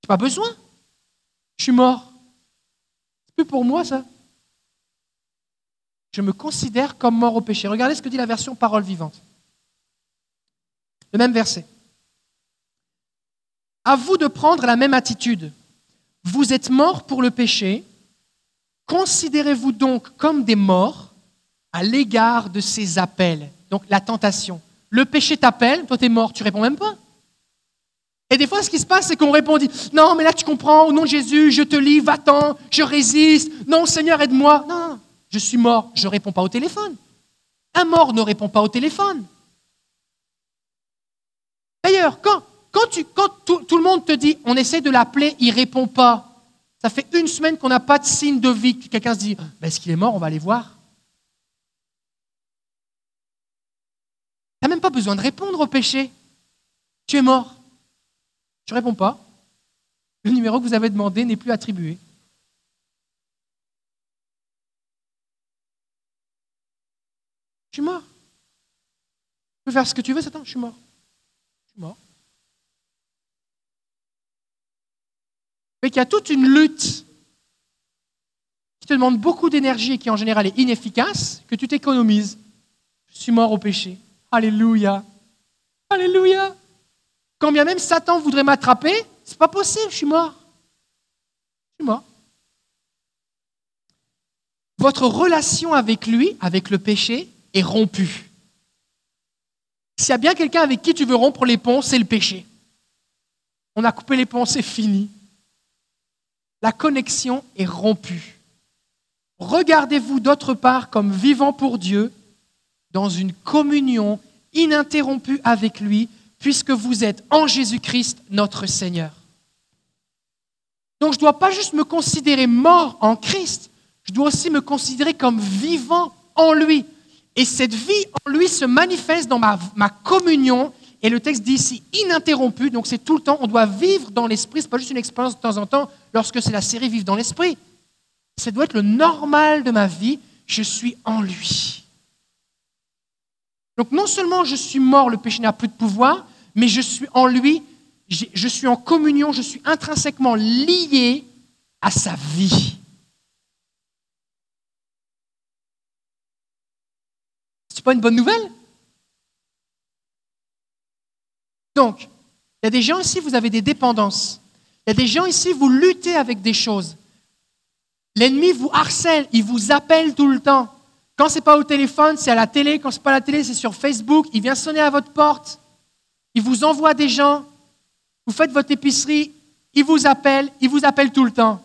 pas besoin. Je suis mort pour moi, ça. Je me considère comme mort au péché. Regardez ce que dit la version parole vivante. Le même verset. À vous de prendre la même attitude. Vous êtes morts pour le péché. Considérez-vous donc comme des morts à l'égard de ces appels. Donc la tentation. Le péché t'appelle, toi tu es mort, tu réponds même pas. Et des fois, ce qui se passe, c'est qu'on répond, non, mais là, tu comprends, au nom de Jésus, je te lis, va-t'en, je résiste, non, Seigneur, aide-moi. Non, non, je suis mort, je ne réponds pas au téléphone. Un mort ne répond pas au téléphone. D'ailleurs, quand, quand, tout, le monde te dit, on essaie de l'appeler, il ne répond pas, ça fait une semaine qu'on n'a pas de signe de vie, quelqu'un se dit, est-ce qu'il est mort, on va aller voir. Tu n'as même pas besoin de répondre au péché. Tu es mort. Je ne réponds pas. Le numéro que vous avez demandé n'est plus attribué. Je suis mort. Tu peux faire ce que tu veux, Satan, je suis mort. Je suis mort. Mais qu'il y a toute une lutte qui te demande beaucoup d'énergie et qui en général est inefficace, que tu t'économises. Je suis mort au péché. Alléluia. Alléluia. Quand bien même Satan voudrait m'attraper, c'est pas possible, je suis mort. Je suis mort. Votre relation avec lui, avec le péché, est rompue. S'il y a bien quelqu'un avec qui tu veux rompre les ponts, c'est le péché. On a coupé les ponts, c'est fini. La connexion est rompue. Regardez-vous d'autre part comme vivant pour Dieu, dans une communion ininterrompue avec lui, puisque vous êtes en Jésus-Christ notre Seigneur. Donc je ne dois pas juste me considérer mort en Christ, je dois aussi me considérer comme vivant en lui. Et cette vie en lui se manifeste dans ma, communion. Et le texte dit ici ininterrompu, donc c'est tout le temps. On doit vivre dans l'esprit. Ce n'est pas juste une expérience de temps en temps lorsque c'est la série Vivre dans l'esprit. Ça doit être le normal de ma vie. Je suis en lui. Donc non seulement je suis mort, le péché n'a plus de pouvoir, mais je suis en lui, je suis en communion, je suis intrinsèquement lié à sa vie. C'est pas une bonne nouvelle? Donc, il y a des gens ici, vous avez des dépendances. Il y a des gens ici, vous luttez avec des choses. L'ennemi vous harcèle, il vous appelle tout le temps. Quand ce n'est pas au téléphone, c'est à la télé. Quand ce n'est pas à la télé, c'est sur Facebook. Il vient sonner à votre porte. Il vous envoie des gens. Vous faites votre épicerie. Il vous appelle. Il vous appelle tout le temps.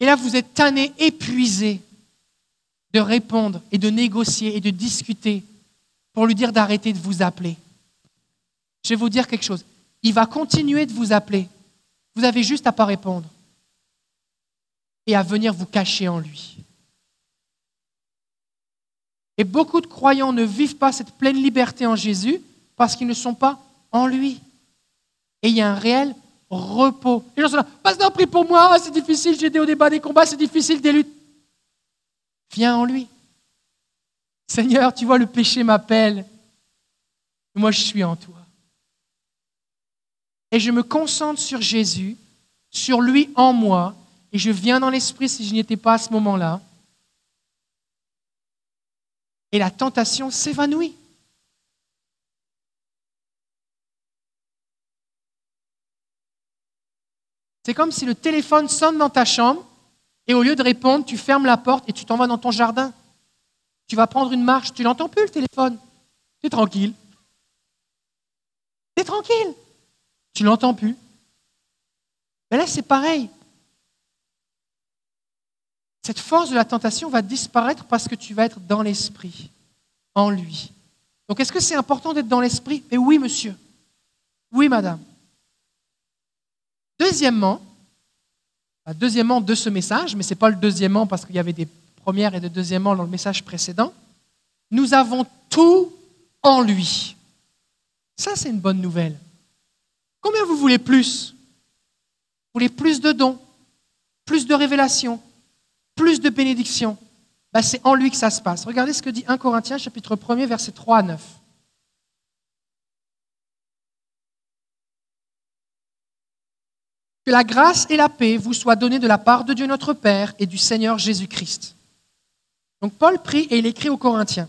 Et là, vous êtes tanné, épuisé de répondre et de négocier et de discuter pour lui dire d'arrêter de vous appeler. Je vais vous dire quelque chose. Il va continuer de vous appeler. Vous avez juste à pas répondre et à venir vous cacher en lui. Et beaucoup de croyants ne vivent pas cette pleine liberté en Jésus parce qu'ils ne sont pas en lui. Et il y a un réel repos. Les gens sont là, pasteur, prie pour moi, c'est difficile, j'ai été au débat des combats, c'est difficile des luttes. Viens en lui. Seigneur, tu vois, le péché m'appelle. Moi, je suis en toi. Et je me concentre sur Jésus, sur lui en moi, et je viens dans l'esprit si je n'y étais pas à ce moment-là. Et la tentation s'évanouit. C'est comme si le téléphone sonne dans ta chambre et au lieu de répondre, tu fermes la porte et tu t'en vas dans ton jardin. Tu vas prendre une marche, tu n'entends plus le téléphone. Tu es tranquille. Tu es tranquille. Tu l'entends plus. Mais là, c'est pareil. Cette force de la tentation va disparaître parce que tu vas être dans l'esprit, en lui. Donc est-ce que c'est important d'être dans l'esprit? Et oui, monsieur. Oui, madame. Deuxièmement, deuxièmement de ce message, mais ce n'est pas le deuxièmement parce qu'il y avait des premières et des deuxièmement dans le message précédent, nous avons tout en lui. Ça, c'est une bonne nouvelle. Combien vous voulez plus? Vous voulez plus de dons, plus de révélations, plus de bénédictions? Bah, c'est en lui que ça se passe. Regardez ce que dit 1 Corinthiens chapitre 1 verset 3 à 9. Que la grâce et la paix vous soient données de la part de Dieu notre Père et du Seigneur Jésus-Christ. Donc Paul prie et il écrit aux Corinthiens.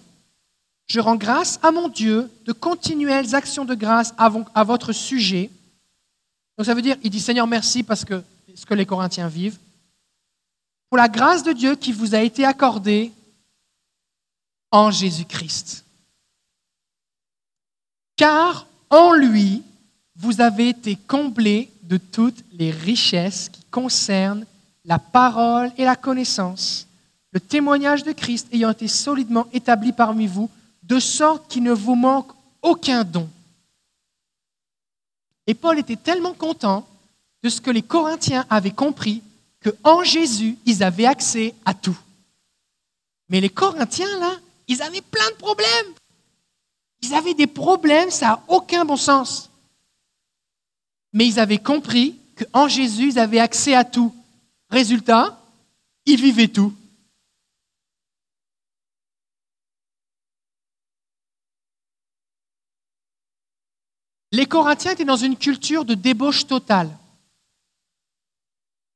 Je rends grâce à mon Dieu de continuelles actions de grâce à votre sujet. Donc ça veut dire, il dit Seigneur merci parce que ce que les Corinthiens vivent pour la grâce de Dieu qui vous a été accordée en Jésus-Christ. Car en lui, vous avez été comblés de toutes les richesses qui concernent la parole et la connaissance, le témoignage de Christ ayant été solidement établi parmi vous, de sorte qu'il ne vous manque aucun don. Et Paul était tellement content de ce que les Corinthiens avaient compris qu'en Jésus, ils avaient accès à tout. Mais les Corinthiens, là, ils avaient plein de problèmes. Ils avaient des problèmes, ça n'a aucun bon sens. Mais ils avaient compris qu'en Jésus, ils avaient accès à tout. Résultat, ils vivaient tout. Les Corinthiens étaient dans une culture de débauche totale.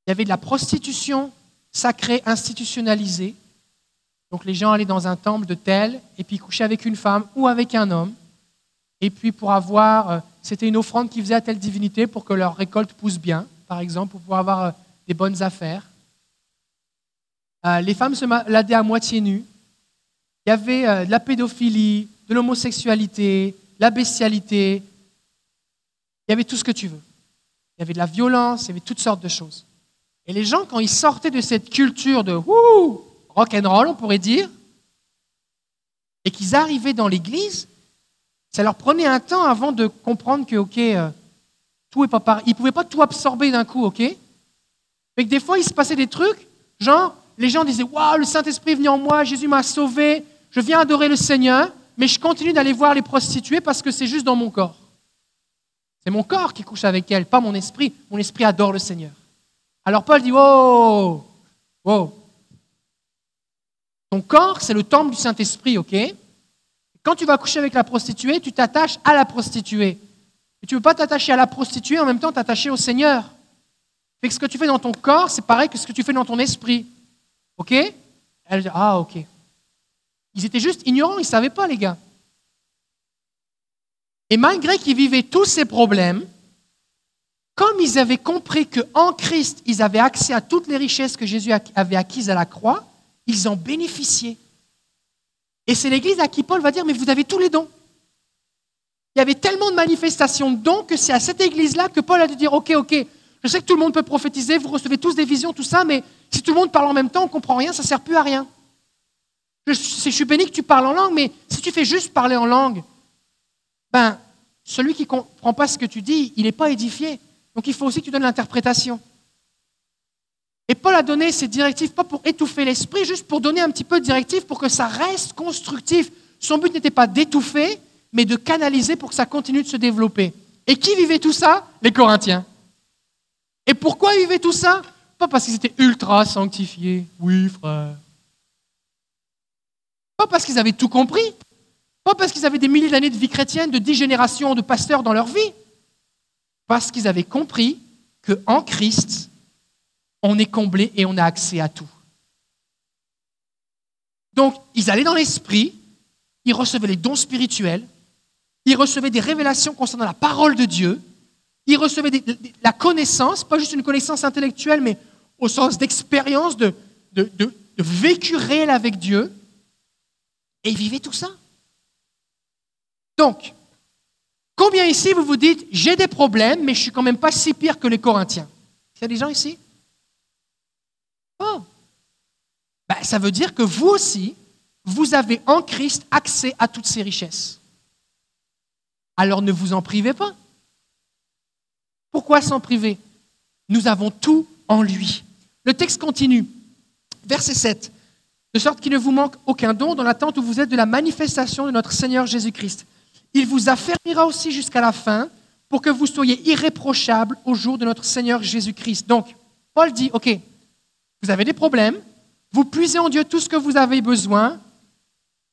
Il y avait de la prostitution sacrée institutionnalisée. Donc les gens allaient dans un temple de tel et puis couchaient avec une femme ou avec un homme. Et puis pour avoir, euh, c'était une offrande qu'ils faisaient à telle divinité pour que leur récolte pousse bien, par exemple, pour pouvoir avoir euh, des bonnes affaires. Euh, les femmes se maladaient à moitié nues. Il y avait de la pédophilie, de l'homosexualité, la bestialité. Il y avait tout ce que tu veux. Il y avait de la violence, il y avait toutes sortes de choses. Et les gens, quand ils sortaient de cette culture de rock and roll, on pourrait dire, et qu'ils arrivaient dans l'église, ça leur prenait un temps avant de comprendre que, ok, euh, tout est pas pareil. Ils ne pouvaient pas tout absorber d'un coup, ok? Mais que des fois, il se passait des trucs, genre, les gens disaient, waouh, le Saint-Esprit est venu en moi, Jésus m'a sauvé, je viens adorer le Seigneur, mais je continue d'aller voir les prostituées parce que c'est juste dans mon corps. C'est mon corps qui couche avec elles, pas mon esprit. Mon esprit adore le Seigneur. Alors Paul dit, wow, wow. Ton corps, c'est le temple du Saint-Esprit, ok? Quand tu vas coucher avec la prostituée, tu t'attaches à la prostituée. Tu ne veux pas t'attacher à la prostituée en même temps t'attacher au Seigneur. Fait ce que tu fais dans ton corps, c'est pareil que ce que tu fais dans ton esprit. Ok? Elle dit, ah ok. Ils étaient juste ignorants, ils ne savaient pas, les gars. Et malgré qu'ils vivaient tous ces problèmes, comme ils avaient compris qu'en Christ, ils avaient accès à toutes les richesses que Jésus avait acquises à la croix, ils en bénéficiaient. Et c'est l'Église à qui Paul va dire, mais vous avez tous les dons. Il y avait tellement de manifestations de dons que c'est à cette Église-là que Paul a dû dire, ok, ok, je sais que tout le monde peut prophétiser, vous recevez tous des visions, tout ça, mais si tout le monde parle en même temps, on ne comprend rien, ça ne sert plus à rien. Je, je suis béni que tu parles en langue, mais si tu fais juste parler en langue, ben, celui qui ne comprend pas ce que tu dis, il n'est pas édifié. Donc il faut aussi que tu donnes l'interprétation. Et Paul a donné ces directives pas pour étouffer l'esprit, juste pour donner un petit peu de directives pour que ça reste constructif. Son but n'était pas d'étouffer, mais de canaliser pour que ça continue de se développer. Et qui vivait tout ça? Les Corinthiens. Et pourquoi ils vivaient tout ça? Pas parce qu'ils étaient ultra sanctifiés. Oui, frère. Pas parce qu'ils avaient tout compris. Pas parce qu'ils avaient des milliers d'années de vie chrétienne, de dix générations de pasteurs dans leur vie. Parce qu'ils avaient compris qu'en Christ, on est comblé et on a accès à tout. Donc, ils allaient dans l'esprit, ils recevaient les dons spirituels, ils recevaient des révélations concernant la parole de Dieu, ils recevaient la connaissance, pas juste une connaissance intellectuelle, mais au sens d'expérience, de, de, vécu réel avec Dieu, et ils vivaient tout ça. Donc, combien ici vous vous dites, j'ai des problèmes, mais je suis quand même pas si pire que les Corinthiens? Il y a des gens ici? Oh ben, Ça veut dire que vous aussi, vous avez en Christ accès à toutes ces richesses. Alors ne vous en privez pas. Pourquoi s'en priver? Nous avons tout en lui. Le texte continue. Verset 7. De sorte qu'il ne vous manque aucun don dans l'attente où vous êtes de la manifestation de notre Seigneur Jésus-Christ. Il vous affermira aussi jusqu'à la fin pour que vous soyez irréprochables au jour de notre Seigneur Jésus-Christ. Donc, Paul dit, OK, vous avez des problèmes, vous puisez en Dieu tout ce que vous avez besoin,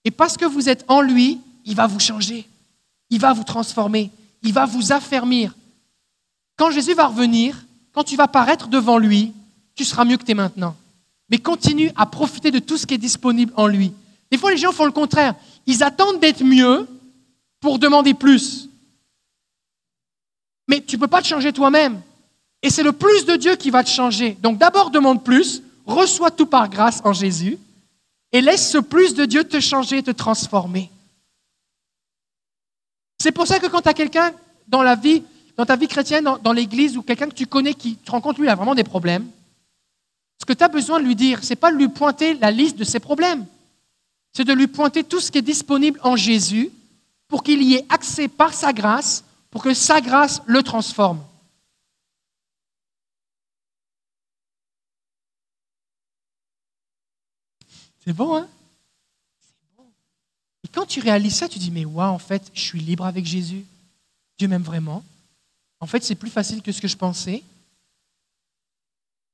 et parce que vous êtes en lui, il va vous changer, il va vous transformer, il va vous affermir, quand Jésus va revenir, quand tu vas paraître devant lui, tu seras mieux que tu es maintenant. Mais continue à profiter de tout ce qui est disponible en lui. Des fois, les gens font le contraire. Ils attendent d'être mieux pour demander plus. Mais tu ne peux pas te changer toi-même. Et c'est le plus de Dieu qui va te changer. Donc d'abord demande plus, reçois tout par grâce en Jésus, et laisse ce plus de Dieu te changer te transformer. C'est pour ça que quand tu as quelqu'un dans la vie dans ta vie chrétienne, dans, l'église, ou quelqu'un que tu connais qui te rend compte, lui, a vraiment des problèmes, ce que tu as besoin de lui dire, ce n'est pas de lui pointer la liste de ses problèmes, c'est de lui pointer tout ce qui est disponible en Jésus pour qu'il y ait accès par sa grâce, pour que sa grâce le transforme. C'est bon, hein? C'est bon. Et quand tu réalises ça, tu dis, mais waouh, en fait, je suis libre avec Jésus. Dieu m'aime vraiment. En fait, c'est plus facile que ce que je pensais.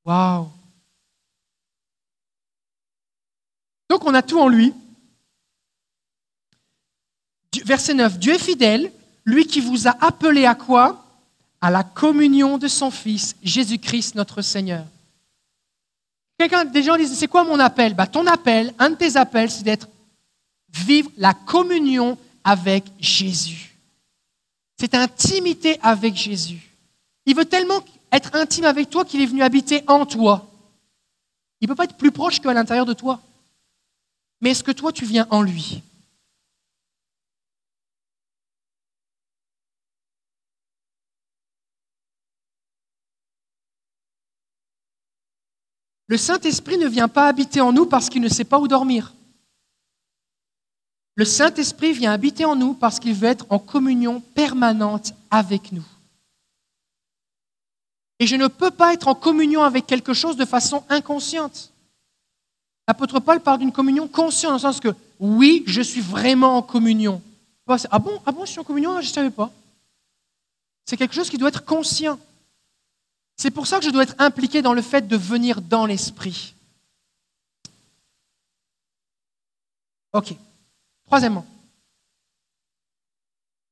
Waouh! Donc on a tout en lui. Verset 9, Dieu est fidèle, lui qui vous a appelé à quoi? À la communion de son Fils, Jésus-Christ notre Seigneur. Quelqu'un, des gens disent, c'est quoi mon appel? Bah, Ton appel, un de tes appels, c'est d'être, vivre la communion avec Jésus. C'est intimité avec Jésus. Il veut tellement être intime avec toi qu'il est venu habiter en toi. Il ne peut pas être plus proche qu'à l'intérieur de toi. Mais est-ce que toi, tu viens en lui? Le Saint-Esprit ne vient pas habiter en nous parce qu'il ne sait pas où dormir. Le Saint-Esprit vient habiter en nous parce qu'il veut être en communion permanente avec nous. Et je ne peux pas être en communion avec quelque chose de façon inconsciente. L'apôtre Paul parle d'une communion consciente, dans le sens que, oui, je suis vraiment en communion. Ah bon, ah bon, je suis en communion, je ne savais pas. C'est quelque chose qui doit être conscient. C'est pour ça que je dois être impliqué dans le fait de venir dans l'esprit. Ok. Troisièmement,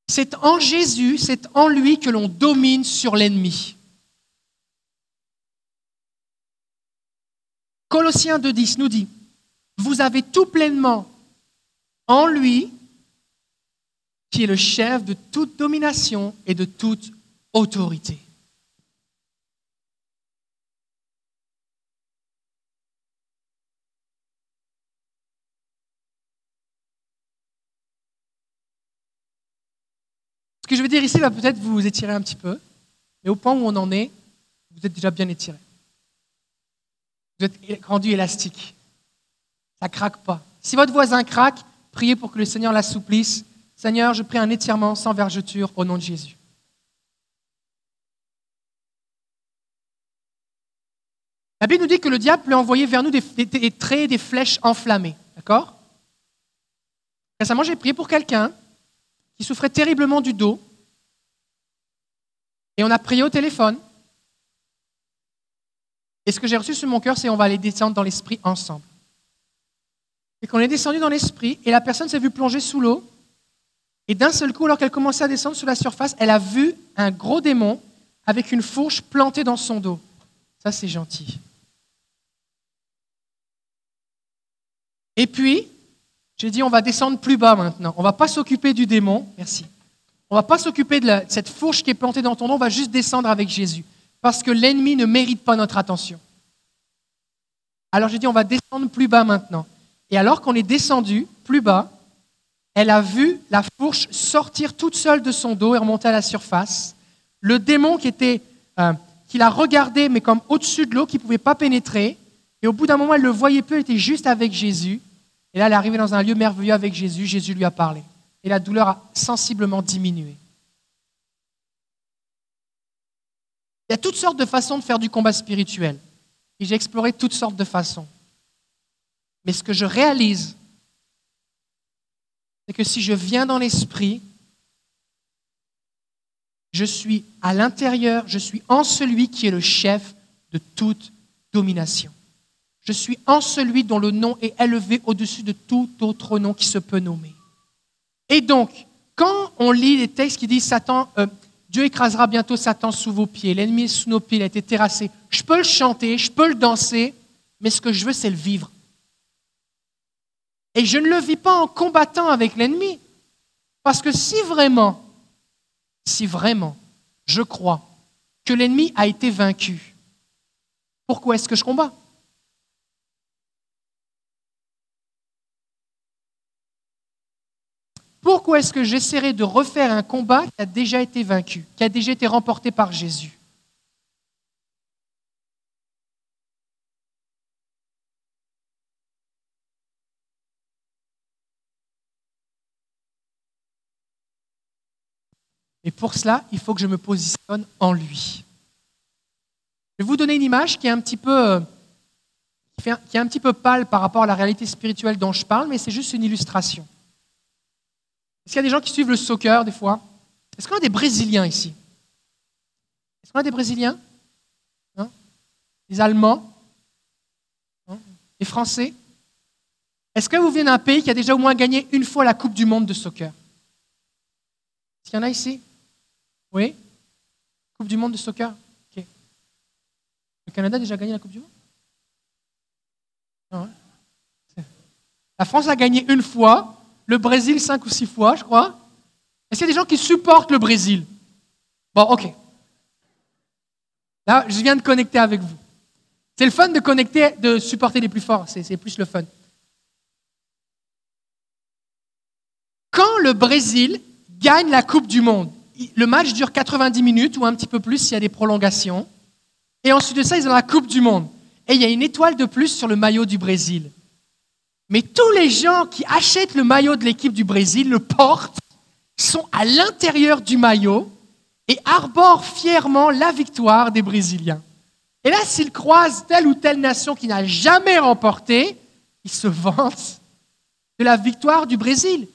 c'est en Jésus, c'est en lui que l'on domine sur l'ennemi. Colossiens 2.10 nous dit, vous avez tout pleinement en lui qui est le chef de toute domination et de toute autorité. Que je veux dire ici va peut-être vous étirer un petit peu, mais au point où on en est, vous êtes déjà bien étiré. Vous êtes rendu élastique. Ça craque pas. Si votre voisin craque, priez pour que le Seigneur l'assouplisse Seigneur, je prie un étirement sans vergeture au nom de Jésus. La Bible nous dit que le diable peut envoyer vers nous des, traits, des flèches enflammées. D'accord? Récemment, j'ai prié pour quelqu'un qui souffrait terriblement du dos. Et on a prié au téléphone. Et ce que j'ai reçu sur mon cœur, c'est on va aller descendre dans l'esprit ensemble. Et qu'on est descendu dans l'esprit, et la personne s'est vue plonger sous l'eau, et d'un seul coup, alors qu'elle commençait à descendre sur la surface, elle a vu un gros démon avec une fourche plantée dans son dos. Ça, c'est gentil. Et puis, j'ai dit, on va descendre plus bas maintenant. On ne va pas s'occuper du démon. Merci. On ne va pas s'occuper de, cette fourche qui est plantée dans ton dos. On va juste descendre avec Jésus. Parce que l'ennemi ne mérite pas notre attention. Alors j'ai dit, on va descendre plus bas maintenant. Et alors qu'on est descendu plus bas, elle a vu la fourche sortir toute seule de son dos et remonter à la surface. Le démon qui était, euh, qui la regardait, mais comme au-dessus de l'eau, qui ne pouvait pas pénétrer. Et au bout d'un moment, elle le voyait plus, elle était juste avec Jésus. Et là, elle est arrivée dans un lieu merveilleux avec Jésus. Jésus lui a parlé. Et la douleur a sensiblement diminué. Il y a toutes sortes de façons de faire du combat spirituel. Et j'ai exploré toutes sortes de façons. Mais ce que je réalise, c'est que si je viens dans l'esprit, je suis à l'intérieur, je suis en celui qui est le chef de toute domination. Je suis en celui dont le nom est élevé au-dessus de tout autre nom qui se peut nommer. Et donc, quand on lit les textes qui disent Satan, euh, Dieu écrasera bientôt Satan sous vos pieds, l'ennemi est sous nos pieds, il a été terrassé, je peux le chanter, je peux le danser, mais ce que je veux, c'est le vivre. Et je ne le vis pas en combattant avec l'ennemi. Parce que si vraiment, si vraiment, je crois que l'ennemi a été vaincu, pourquoi est-ce que je combats? Pourquoi est-ce que j'essaierai de refaire un combat qui a déjà été vaincu, qui a déjà été remporté par Jésus? Et pour cela, il faut que je me positionne en lui. Je vais vous donner une image qui est un petit peu, qui est un petit peu pâle par rapport à la réalité spirituelle dont je parle, mais c'est juste une illustration. Est-ce qu'il y a des gens qui suivent le soccer des fois? Est-ce qu'on a des Brésiliens ici? Est-ce qu'on a des Brésiliens? Des Allemands? Des Français? Est-ce que vous venez d'un pays qui a déjà au moins gagné une fois la Coupe du Monde de soccer? Est-ce qu'il y en a ici? Oui? Coupe du monde de soccer? Le Canada a déjà gagné la Coupe du monde? Non, hein? La France a gagné une fois, le Brésil cinq ou six fois, je crois. Est-ce qu'il y a des gens qui supportent le Brésil? Bon, ok. Là, je viens de connecter avec vous. C'est le fun de connecter, de supporter les plus forts. C'est plus le fun. Quand le Brésil gagne la Coupe du Monde, le match dure 90 minutes ou un petit peu plus s'il y a des prolongations. Et ensuite de ça, ils ont la Coupe du Monde. Et il y a une étoile de plus sur le maillot du Brésil. Mais tous les gens qui achètent le maillot de l'équipe du Brésil, le portent, sont à l'intérieur du maillot et arborent fièrement la victoire des Brésiliens. Et là, s'ils croisent telle ou telle nation qui n'a jamais remporté, ils se vantent de la victoire du Brésil.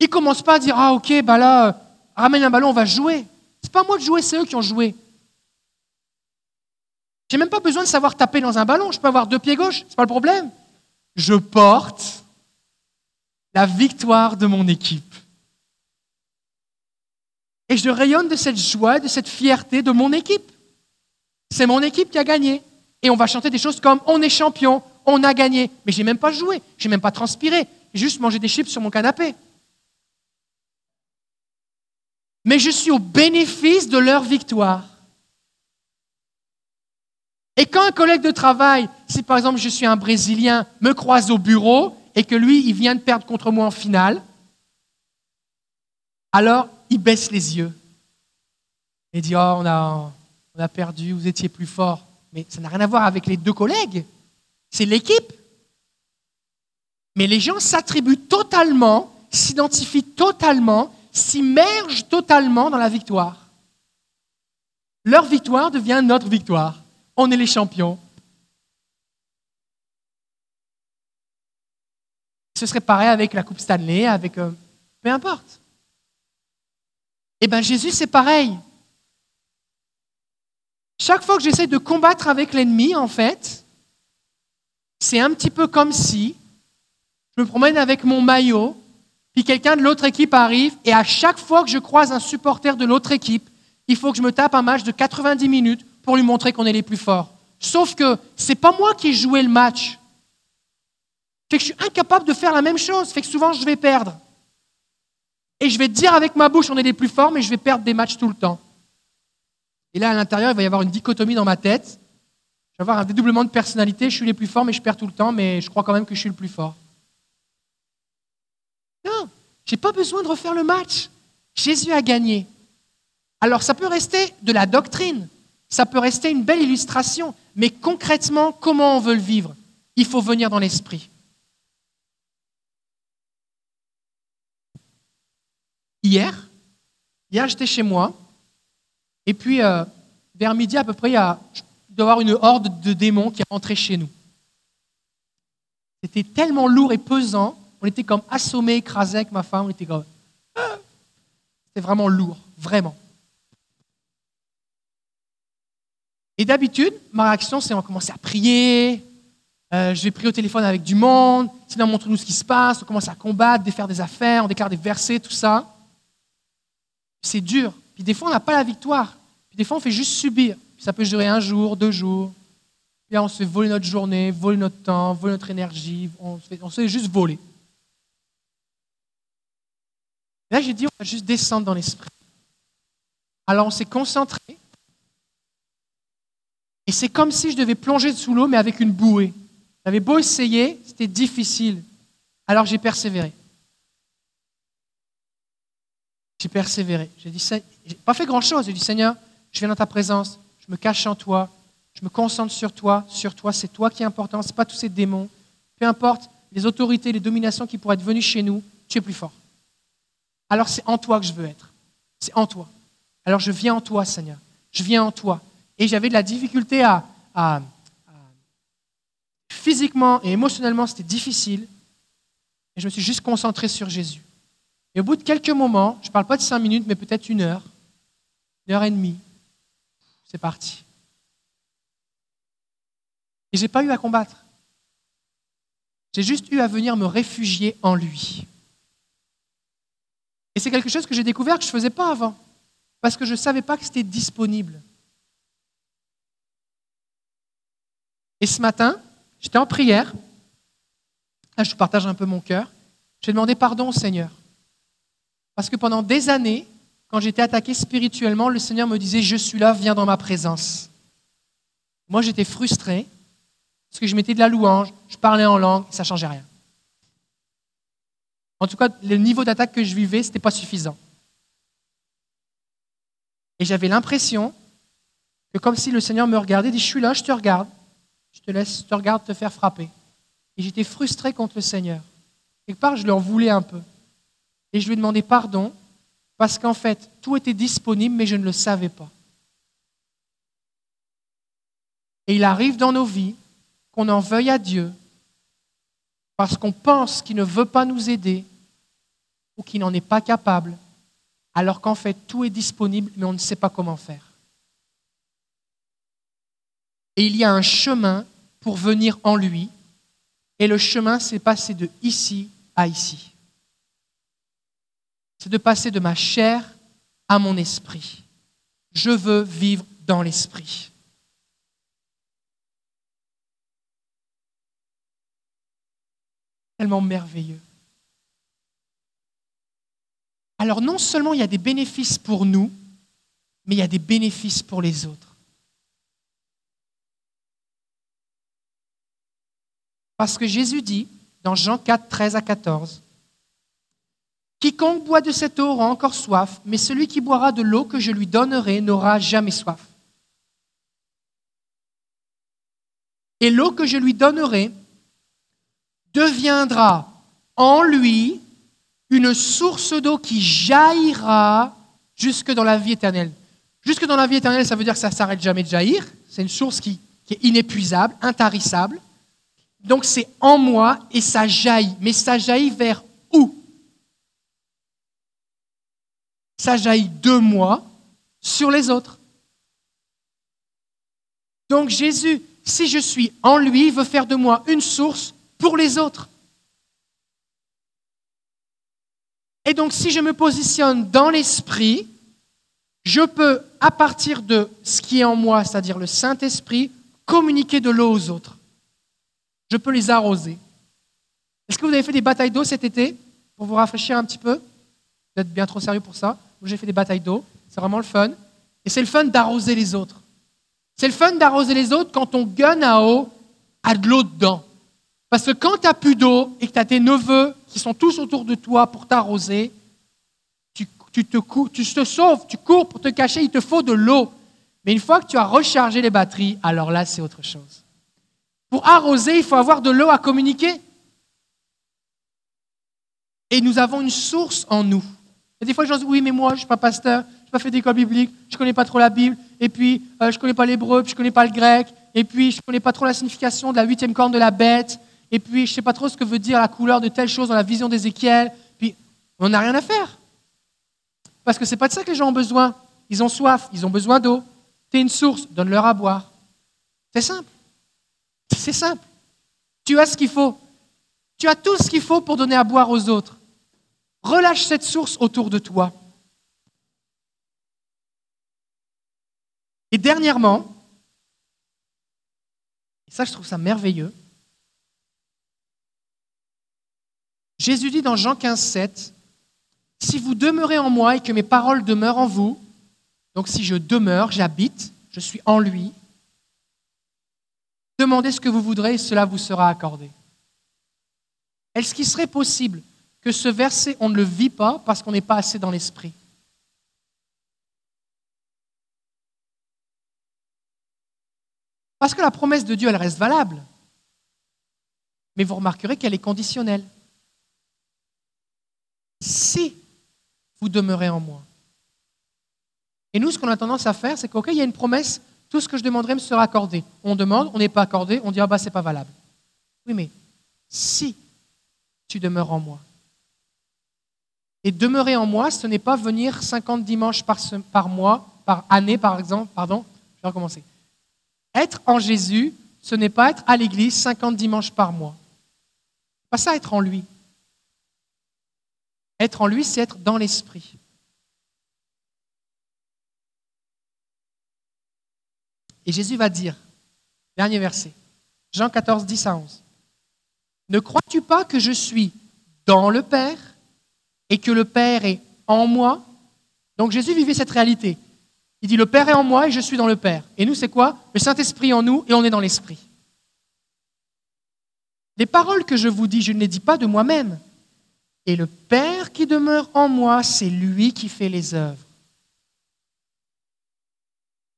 Ils ne commencent pas à dire Ah, ok, bah là, ramène un ballon, on va jouer. C'est pas moi de jouer, c'est eux qui ont joué. J'ai même pas besoin de savoir taper dans un ballon, je peux avoir deux pieds gauches, c'est pas le problème. Je porte la victoire de mon équipe. Et je rayonne de cette joie, de cette fierté de mon équipe. C'est mon équipe qui a gagné. Et on va chanter des choses comme On est champion, on a gagné. Mais j'ai même pas joué, j'ai même pas transpiré, j'ai juste mangé des chips sur mon canapé mais je suis au bénéfice de leur victoire. Et quand un collègue de travail, si par exemple je suis un Brésilien, me croise au bureau et que lui, il vient de perdre contre moi en finale, alors il baisse les yeux et dit, oh, on a, on a perdu, vous étiez plus fort. Mais ça n'a rien à voir avec les deux collègues, c'est l'équipe. Mais les gens s'attribuent totalement, s'identifient totalement s'immergent totalement dans la victoire. Leur victoire devient notre victoire. On est les champions. Ce serait pareil avec la Coupe Stanley, avec... Euh, peu importe. Eh bien Jésus, c'est pareil. Chaque fois que j'essaie de combattre avec l'ennemi, en fait, c'est un petit peu comme si je me promène avec mon maillot puis quelqu'un de l'autre équipe arrive, et à chaque fois que je croise un supporter de l'autre équipe, il faut que je me tape un match de 90 minutes pour lui montrer qu'on est les plus forts. Sauf que ce n'est pas moi qui ai joué le match. Fait que je suis incapable de faire la même chose. Fait que souvent je vais perdre. Et je vais dire avec ma bouche on est les plus forts, mais je vais perdre des matchs tout le temps. Et là, à l'intérieur, il va y avoir une dichotomie dans ma tête. Je vais avoir un dédoublement de personnalité. Je suis les plus forts, mais je perds tout le temps, mais je crois quand même que je suis le plus fort. Non, je n'ai pas besoin de refaire le match. Jésus a gagné. Alors ça peut rester de la doctrine, ça peut rester une belle illustration, mais concrètement, comment on veut le vivre? Il faut venir dans l'esprit. Hier, hier j'étais chez moi, et puis euh, vers midi à peu près, il, y a, avoir une horde de démons qui est rentrée chez nous. C'était tellement lourd et pesant on était comme assommés, écrasés avec ma femme. On était comme. Ah! C'était vraiment lourd, vraiment. Et d'habitude, ma réaction, c'est on commence à prier. Euh, je vais prier au téléphone avec du monde. Sinon, montre-nous ce qui se passe. On commence à combattre, défaire des affaires, on déclare des versets, tout ça. C'est dur. Puis des fois, on n'a pas la victoire. Puis des fois, on fait juste subir. Puis ça peut durer un jour, deux jours. Puis on se fait voler notre journée, voler notre temps, voler notre énergie. On se fait, on se fait juste voler. Là, j'ai dit, on va juste descendre dans l'esprit. Alors, on s'est concentré. Et c'est comme si je devais plonger sous l'eau, mais avec une bouée. J'avais beau essayer, c'était difficile. Alors, j'ai persévéré. J'ai persévéré. J'ai dit, j'ai pas fait grand-chose. J'ai dit, Seigneur, je viens dans ta présence, je me cache en toi, je me concentre sur toi, sur toi, c'est toi qui est important, ce n'est pas tous ces démons. Peu importe les autorités, les dominations qui pourraient être venues chez nous, tu es plus fort alors c'est en toi que je veux être. C'est en toi. Alors je viens en toi, Seigneur. Je viens en toi. Et j'avais de la difficulté à, Physiquement et émotionnellement, c'était difficile. Et je me suis juste concentré sur Jésus. Et au bout de quelques moments, je ne parle pas de cinq minutes, mais peut-être une heure, une heure et demie, c'est parti. Et je n'ai pas eu à combattre. J'ai juste eu à venir me réfugier en lui. Et c'est quelque chose que j'ai découvert que je ne faisais pas avant, parce que je ne savais pas que c'était disponible. Et ce matin, j'étais en prière, là je partage un peu mon cœur, j'ai demandé pardon au Seigneur. Parce que pendant des années, quand j'étais attaqué spirituellement, le Seigneur me disait, je suis là, viens dans ma présence. Moi, j'étais frustré, parce que je mettais de la louange, je parlais en langue, ça ne changeait rien. En tout cas, le niveau d'attaque que je vivais, ce n'était pas suffisant. Et j'avais l'impression que comme si le Seigneur me regardait, dit, je suis là, je te regarde, te laisse, je te regarde te faire frapper. Et j'étais frustré contre le Seigneur. Quelque part, je leur voulais un peu. Et je lui ai demandé pardon parce qu'en fait, tout était disponible, mais je ne le savais pas. Et il arrive dans nos vies qu'on en veuille à Dieu parce qu'on pense qu'il ne veut pas nous aider ou qu'il n'en est pas capable, alors qu'en fait tout est disponible, mais on ne sait pas comment faire. Et il y a un chemin pour venir en lui, et le chemin, c'est passer de ici à ici. C'est de passer de ma chair à mon esprit. Je veux vivre dans l'esprit. Tellement merveilleux. Alors non seulement il y a des bénéfices pour nous, mais il y a des bénéfices pour les autres. Parce que Jésus dit dans Jean 4, 13 à 14, Quiconque boit de cette eau aura encore soif, mais celui qui boira de l'eau que je lui donnerai n'aura jamais soif. Et l'eau que je lui donnerai deviendra en lui une source d'eau qui jaillira jusque dans la vie éternelle. Jusque dans la vie éternelle, ça veut dire que ça ne s'arrête jamais de jaillir. C'est une source qui, qui est inépuisable, intarissable. Donc c'est en moi et ça jaillit. Mais ça jaillit vers où? Ça jaillit de moi sur les autres. Donc Jésus, si je suis en lui, veut faire de moi une source pour les autres. Et donc si je me positionne dans l'esprit, je peux, à partir de ce qui est en moi, c'est-à-dire le Saint-Esprit, communiquer de l'eau aux autres je peux les arroser. Est-ce que vous avez fait des batailles d'eau cet été pour vous rafraîchir un petit peu? Vous êtes bien trop sérieux pour ça. J'ai fait des batailles d'eau, c'est vraiment le fun. Et c'est le fun d'arroser les autres. C'est le fun d'arroser les autres quand ton gun à eau a de l'eau dedans. Parce que quand tu n'as plus d'eau et que tu as tes neveux qui sont tous autour de toi pour t'arroser, tu, tu, te, tu te sauves, tu cours pour te cacher, il te faut de l'eau. Mais une fois que tu as rechargé les batteries, alors là, c'est autre chose. Pour arroser, il faut avoir de l'eau à communiquer. Et nous avons une source en nous. Et des fois, je dis, oui, mais moi, je ne suis pas pasteur, je n'ai pas fait d'école biblique, je ne connais pas trop la Bible, et puis euh, je ne connais pas l'hébreu, puis je ne connais pas le grec, et puis je ne connais pas trop la signification de la huitième corne de la bête, et puis je ne sais pas trop ce que veut dire la couleur de telle chose dans la vision d'Ézéchiel. Puis on n'a rien à faire. Parce que ce n'est pas de ça que les gens ont besoin. Ils ont soif, ils ont besoin d'eau. Tu es une source, donne-leur à boire. C'est simple. C'est simple. Tu as ce qu'il faut. Tu as tout ce qu'il faut pour donner à boire aux autres. Relâche cette source autour de toi. Et dernièrement, et ça je trouve ça merveilleux, Jésus dit dans Jean 15, 7, Si vous demeurez en moi et que mes paroles demeurent en vous, donc si je demeure, j'habite, je suis en lui, Demandez ce que vous voudrez et cela vous sera accordé. Est-ce qu'il serait possible que ce verset, on ne le vit pas parce qu'on n'est pas assez dans l'esprit? Parce que la promesse de Dieu, elle reste valable. Mais vous remarquerez qu'elle est conditionnelle. Si vous demeurez en moi. Et nous, ce qu'on a tendance à faire, c'est qu'OK, il y a une promesse, tout ce que je demanderai me sera accordé. On demande, on n'est pas accordé, on dit ah bah c'est pas valable. Oui, mais si tu demeures en moi. Et demeurer en moi, ce n'est pas venir 50 dimanches par, mois, par année par exemple, pardon, je vais recommencer. Être en Jésus, ce n'est pas être à l'église 50 dimanches par mois. Pas ça être en lui. Être en lui, c'est être dans l'esprit. Et Jésus va dire, dernier verset, Jean 14, 10 à 11, Ne crois-tu pas que je suis dans le Père et que le Père est en moi? Donc Jésus vivait cette réalité. Il dit, le Père est en moi et je suis dans le Père. Et nous, c'est quoi? Le Saint-Esprit en nous et on est dans l'Esprit. Les paroles que je vous dis, je ne les dis pas de moi-même. Et le Père qui demeure en moi, c'est lui qui fait les œuvres.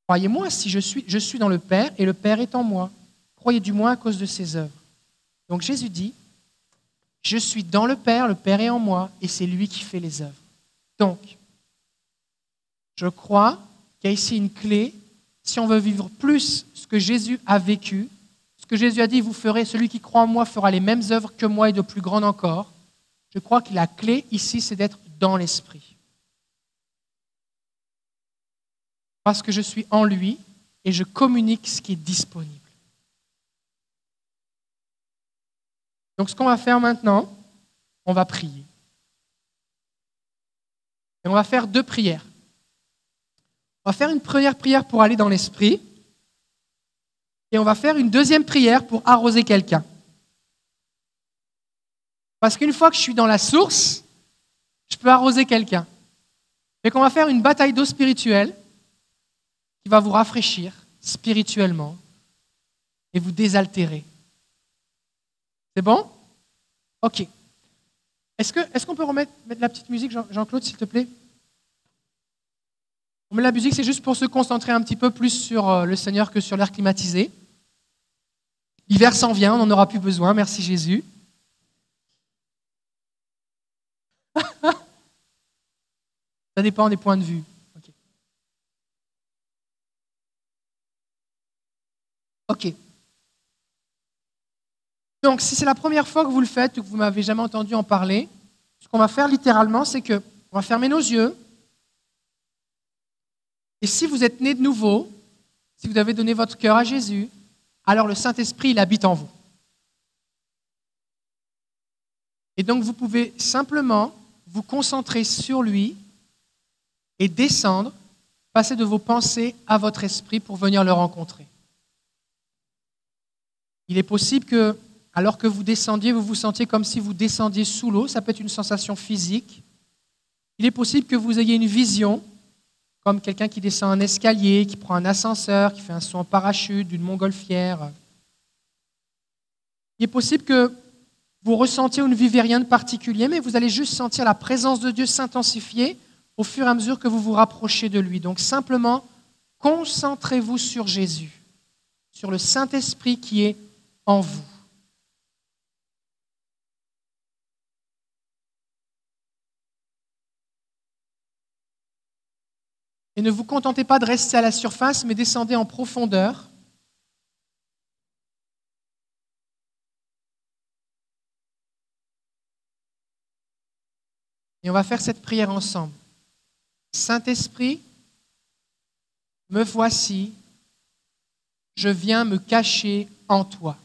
Croyez-moi, si je suis, je suis dans le Père et le Père est en moi. Croyez du moins à cause de ses œuvres. Donc Jésus dit, je suis dans le Père, le Père est en moi, et c'est lui qui fait les œuvres. Donc, je crois qu'il y a ici une clé. Si on veut vivre plus ce que Jésus a vécu, Ce que Jésus a dit, vous ferez, celui qui croit en moi fera les mêmes œuvres que moi et de plus grandes encore. Je crois que la clé ici, c'est d'être dans l'esprit. Parce que je suis en lui et je communique ce qui est disponible. Donc ce qu'on va faire maintenant, on va prier. Et on va faire deux prières. On va faire une première prière pour aller dans l'esprit. Et on va faire une deuxième prière pour arroser quelqu'un. Parce qu'une fois que je suis dans la source, je peux arroser quelqu'un. Et qu'on va faire une bataille d'eau spirituelle qui va vous rafraîchir spirituellement et vous désaltérer. C'est bon? Ok. Est-ce qu'on peut remettre mettre la petite musique, Jean-Claude, s'il te plaît? On met la musique, c'est juste pour se concentrer un petit peu plus sur euh, le Seigneur que sur l'air climatisé. L'hiver s'en vient, on n'en aura plus besoin, merci Jésus. Ça dépend des points de vue. Ok. Donc, si c'est la première fois que vous le faites ou que vous m'avez jamais entendu en parler, ce qu'on va faire littéralement, c'est que on va fermer nos yeux. Et si vous êtes né de nouveau, si vous avez donné votre cœur à Jésus, alors le Saint-Esprit, il habite en vous. Et donc, vous pouvez simplement vous concentrer sur lui et descendre, passer de vos pensées à votre esprit pour venir le rencontrer. Il est possible que alors que vous descendiez, vous vous sentiez comme si vous descendiez sous l'eau. Ça peut être une sensation physique. Il est possible que vous ayez une vision, comme quelqu'un qui descend un escalier, qui prend un ascenseur, qui fait un saut en parachute, d'une montgolfière. Il est possible que vous ressentiez ou ne vivez rien de particulier, mais vous allez juste sentir la présence de Dieu s'intensifier au fur et à mesure que vous vous rapprochez de lui. Donc simplement, concentrez-vous sur Jésus, sur le Saint-Esprit qui est en vous. Et ne vous contentez pas de rester à la surface, mais descendez en profondeur. Et on va faire cette prière ensemble. Saint-Esprit, me voici, je viens me cacher en toi.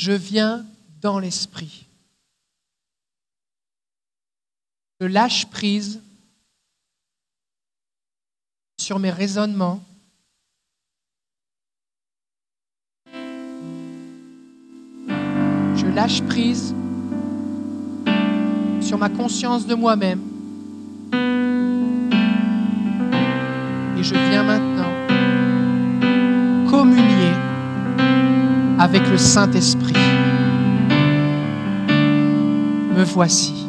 Je viens dans l'Esprit. Je lâche prise sur mes raisonnements. Je lâche prise sur ma conscience de moi-même. Et je viens maintenant avec le Saint-Esprit. Me voici.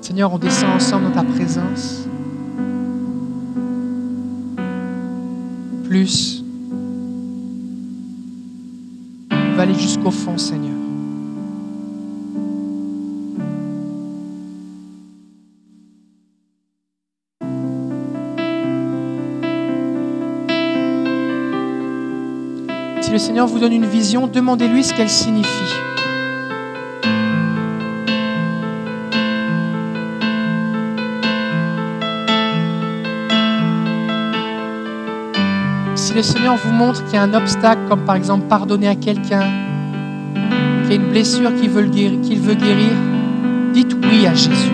Seigneur, on descend ensemble dans ta présence. Va aller jusqu'au fond, Seigneur. Si le Seigneur vous donne une vision, demandez-lui ce qu'elle signifie. Si le Seigneur vous montre qu'il y a un obstacle, comme par exemple pardonner à quelqu'un, qu'il y a une blessure qu'il veut, guérir, dites oui à Jésus.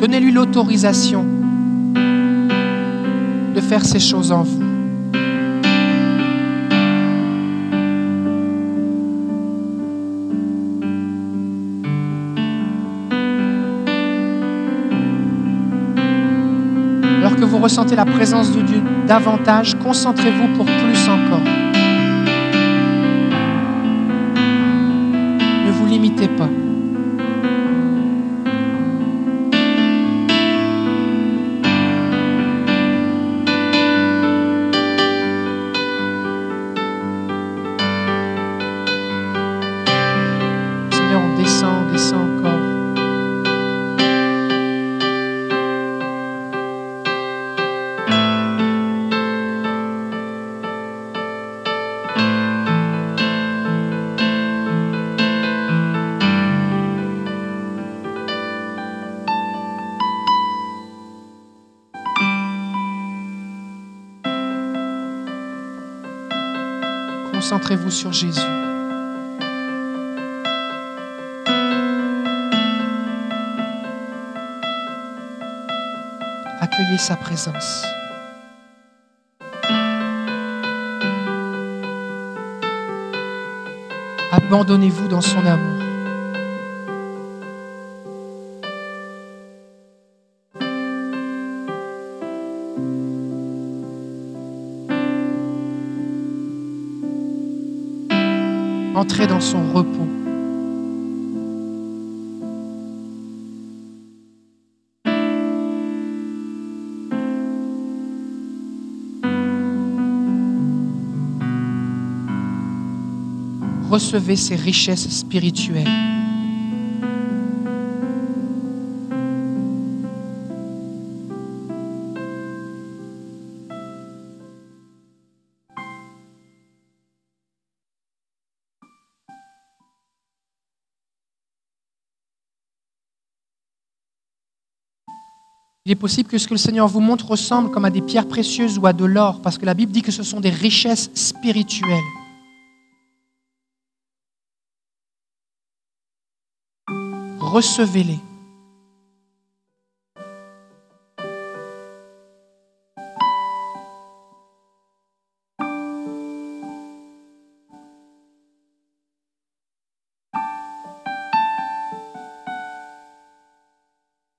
Donnez-lui l'autorisation de faire ces choses en vous. vous ressentez la présence de Dieu davantage, concentrez-vous pour plus encore. Ne vous limitez pas. Sa présence. Abandonnez-vous dans son amour. Entrez dans son repos. Recevez ses richesses spirituelles. Il est possible que ce que le Seigneur vous montre ressemble comme à des pierres précieuses ou à de l'or, parce que la Bible dit que ce sont des richesses spirituelles. Recevez-les.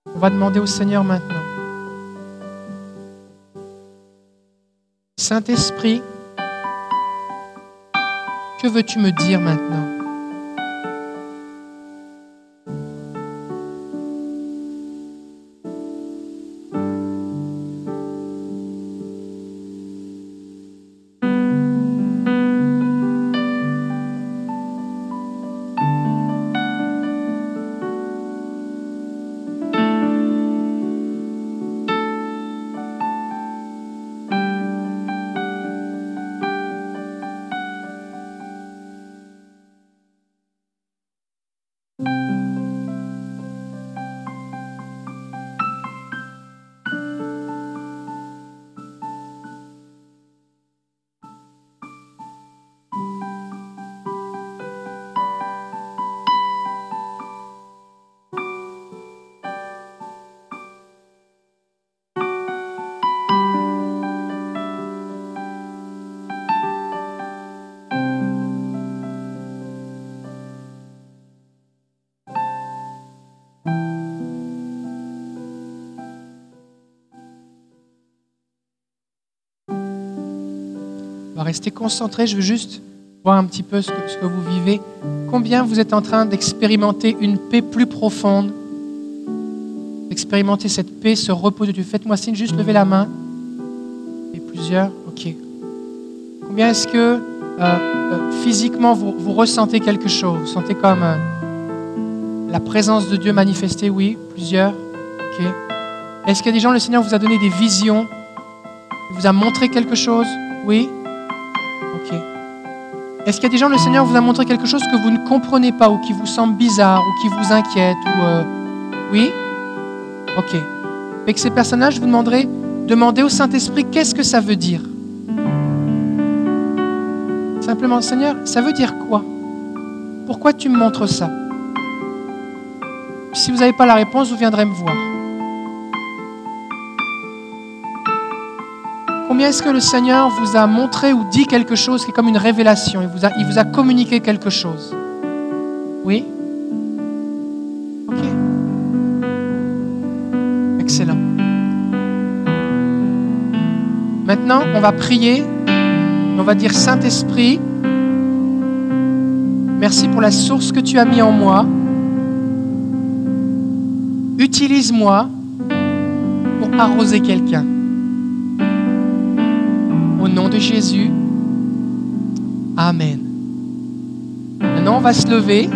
On va demander au Seigneur maintenant. Saint-Esprit, que veux-tu me dire maintenant? Rester concentré. Je veux juste voir un petit peu ce que, vous vivez. Combien vous êtes en train d'expérimenter une paix plus profonde? D'expérimenter cette paix, ce repos de Dieu. Faites-moi signe, juste levez la main. Et plusieurs Ok. Combien est-ce que euh, euh, physiquement vous, ressentez quelque chose? Vous sentez comme euh, la présence de Dieu manifestée? Oui. Plusieurs Ok. Est-ce qu'il y a des gens, le Seigneur vous a donné des visions? Il vous a montré quelque chose? Oui. Est-ce qu'il y a des gens, le Seigneur vous a montré quelque chose que vous ne comprenez pas ou qui vous semble bizarre ou qui vous inquiète ou euh, Oui? Ok. Avec ces personnages, vous demanderai, demandez au Saint-Esprit qu'est-ce que ça veut dire? Simplement, Seigneur, ça veut dire quoi? Pourquoi tu me montres ça? Si vous n'avez pas la réponse, vous viendrez me voir. Est-ce que le Seigneur vous a montré ou dit quelque chose qui est comme une révélation? Il vous a, il vous a communiqué quelque chose? Oui? Ok. Excellent. Maintenant, on va prier. On va dire Saint-Esprit, merci pour la source que tu as mis en moi. Utilise-moi pour arroser quelqu'un. Nom de Jésus. Amen. Maintenant, on va se lever.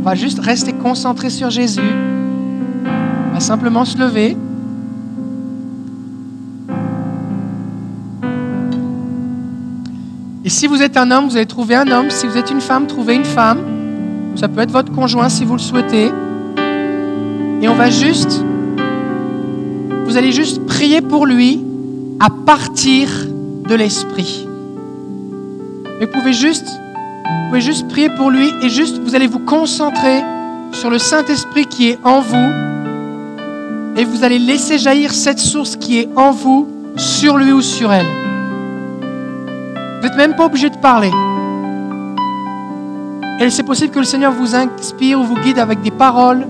On va juste rester concentré sur Jésus. On va simplement se lever. Et si vous êtes un homme, vous allez trouver un homme. Si vous êtes une femme, trouvez une femme. Ça peut être votre conjoint si vous le souhaitez. Et on va juste, vous allez juste prier pour lui à partir l'esprit. Et vous pouvez juste pouvez juste prier pour lui et juste vous allez vous concentrer sur le Saint-Esprit qui est en vous et vous allez laisser jaillir cette source qui est en vous sur lui ou sur elle. Vous n'êtes même pas obligé de parler. Et c'est possible que le Seigneur vous inspire ou vous guide avec des paroles.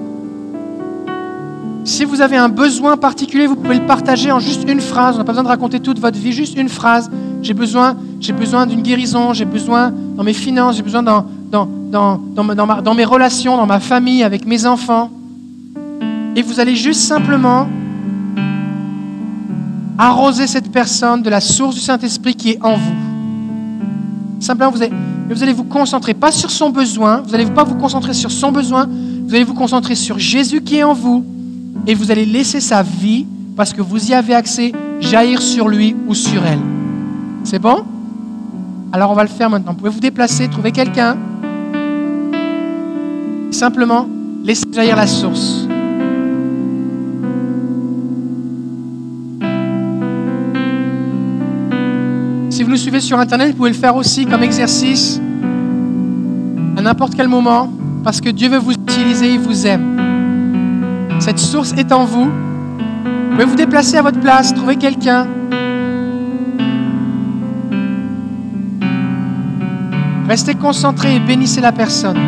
Si vous avez un besoin particulier, vous pouvez le partager en juste une phrase. On n'a pas besoin de raconter toute votre vie, juste une phrase. J'ai besoin, j'ai besoin d'une guérison, j'ai besoin dans mes finances, j'ai besoin dans, dans, dans, dans, dans mes relations, dans ma famille, avec mes enfants. Et vous allez juste simplement arroser cette personne de la source du Saint-Esprit qui est en vous. Simplement, vous allez, vous allez vous concentrer pas sur son besoin, vous n'allez pas vous concentrer sur son besoin, vous allez vous concentrer sur Jésus qui est en vous et vous allez laisser sa vie, parce que vous y avez accès, jaillir sur lui ou sur elle. C'est bon? Alors on va le faire maintenant. Vous pouvez vous déplacer, trouver quelqu'un? Simplement, laissez jaillir la source. Si vous nous suivez sur Internet, vous pouvez le faire aussi comme exercice à n'importe quel moment, parce que Dieu veut vous utiliser, il vous aime. Cette source est en vous. Vous pouvez vous déplacer à votre place, trouver quelqu'un? Restez concentré et bénissez la personne.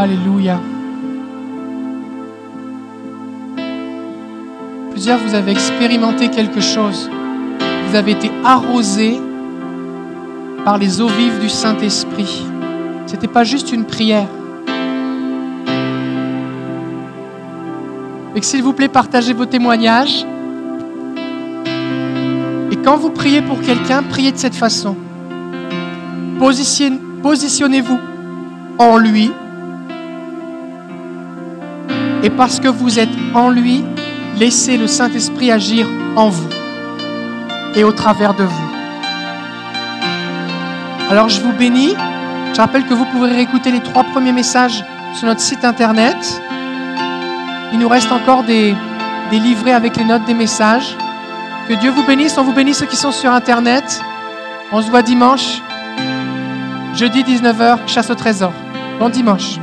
Alléluia. Plusieurs, vous avez expérimenté quelque chose. Vous avez été arrosé par les eaux vives du Saint-Esprit. Ce n'était pas juste une prière. Et s'il vous plaît, partagez vos témoignages. Et quand vous priez pour quelqu'un, priez de cette façon. Positionnez-vous en lui. Et parce que vous êtes en lui, laissez le Saint-Esprit agir en vous et au travers de vous. Alors je vous bénis. Je rappelle que vous pourrez réécouter les trois premiers messages sur notre site internet. Il nous reste encore des, des livrets avec les notes des messages. Que Dieu vous bénisse. On vous bénisse ceux qui sont sur internet. On se voit dimanche, jeudi 19h, chasse au trésor. Bon dimanche.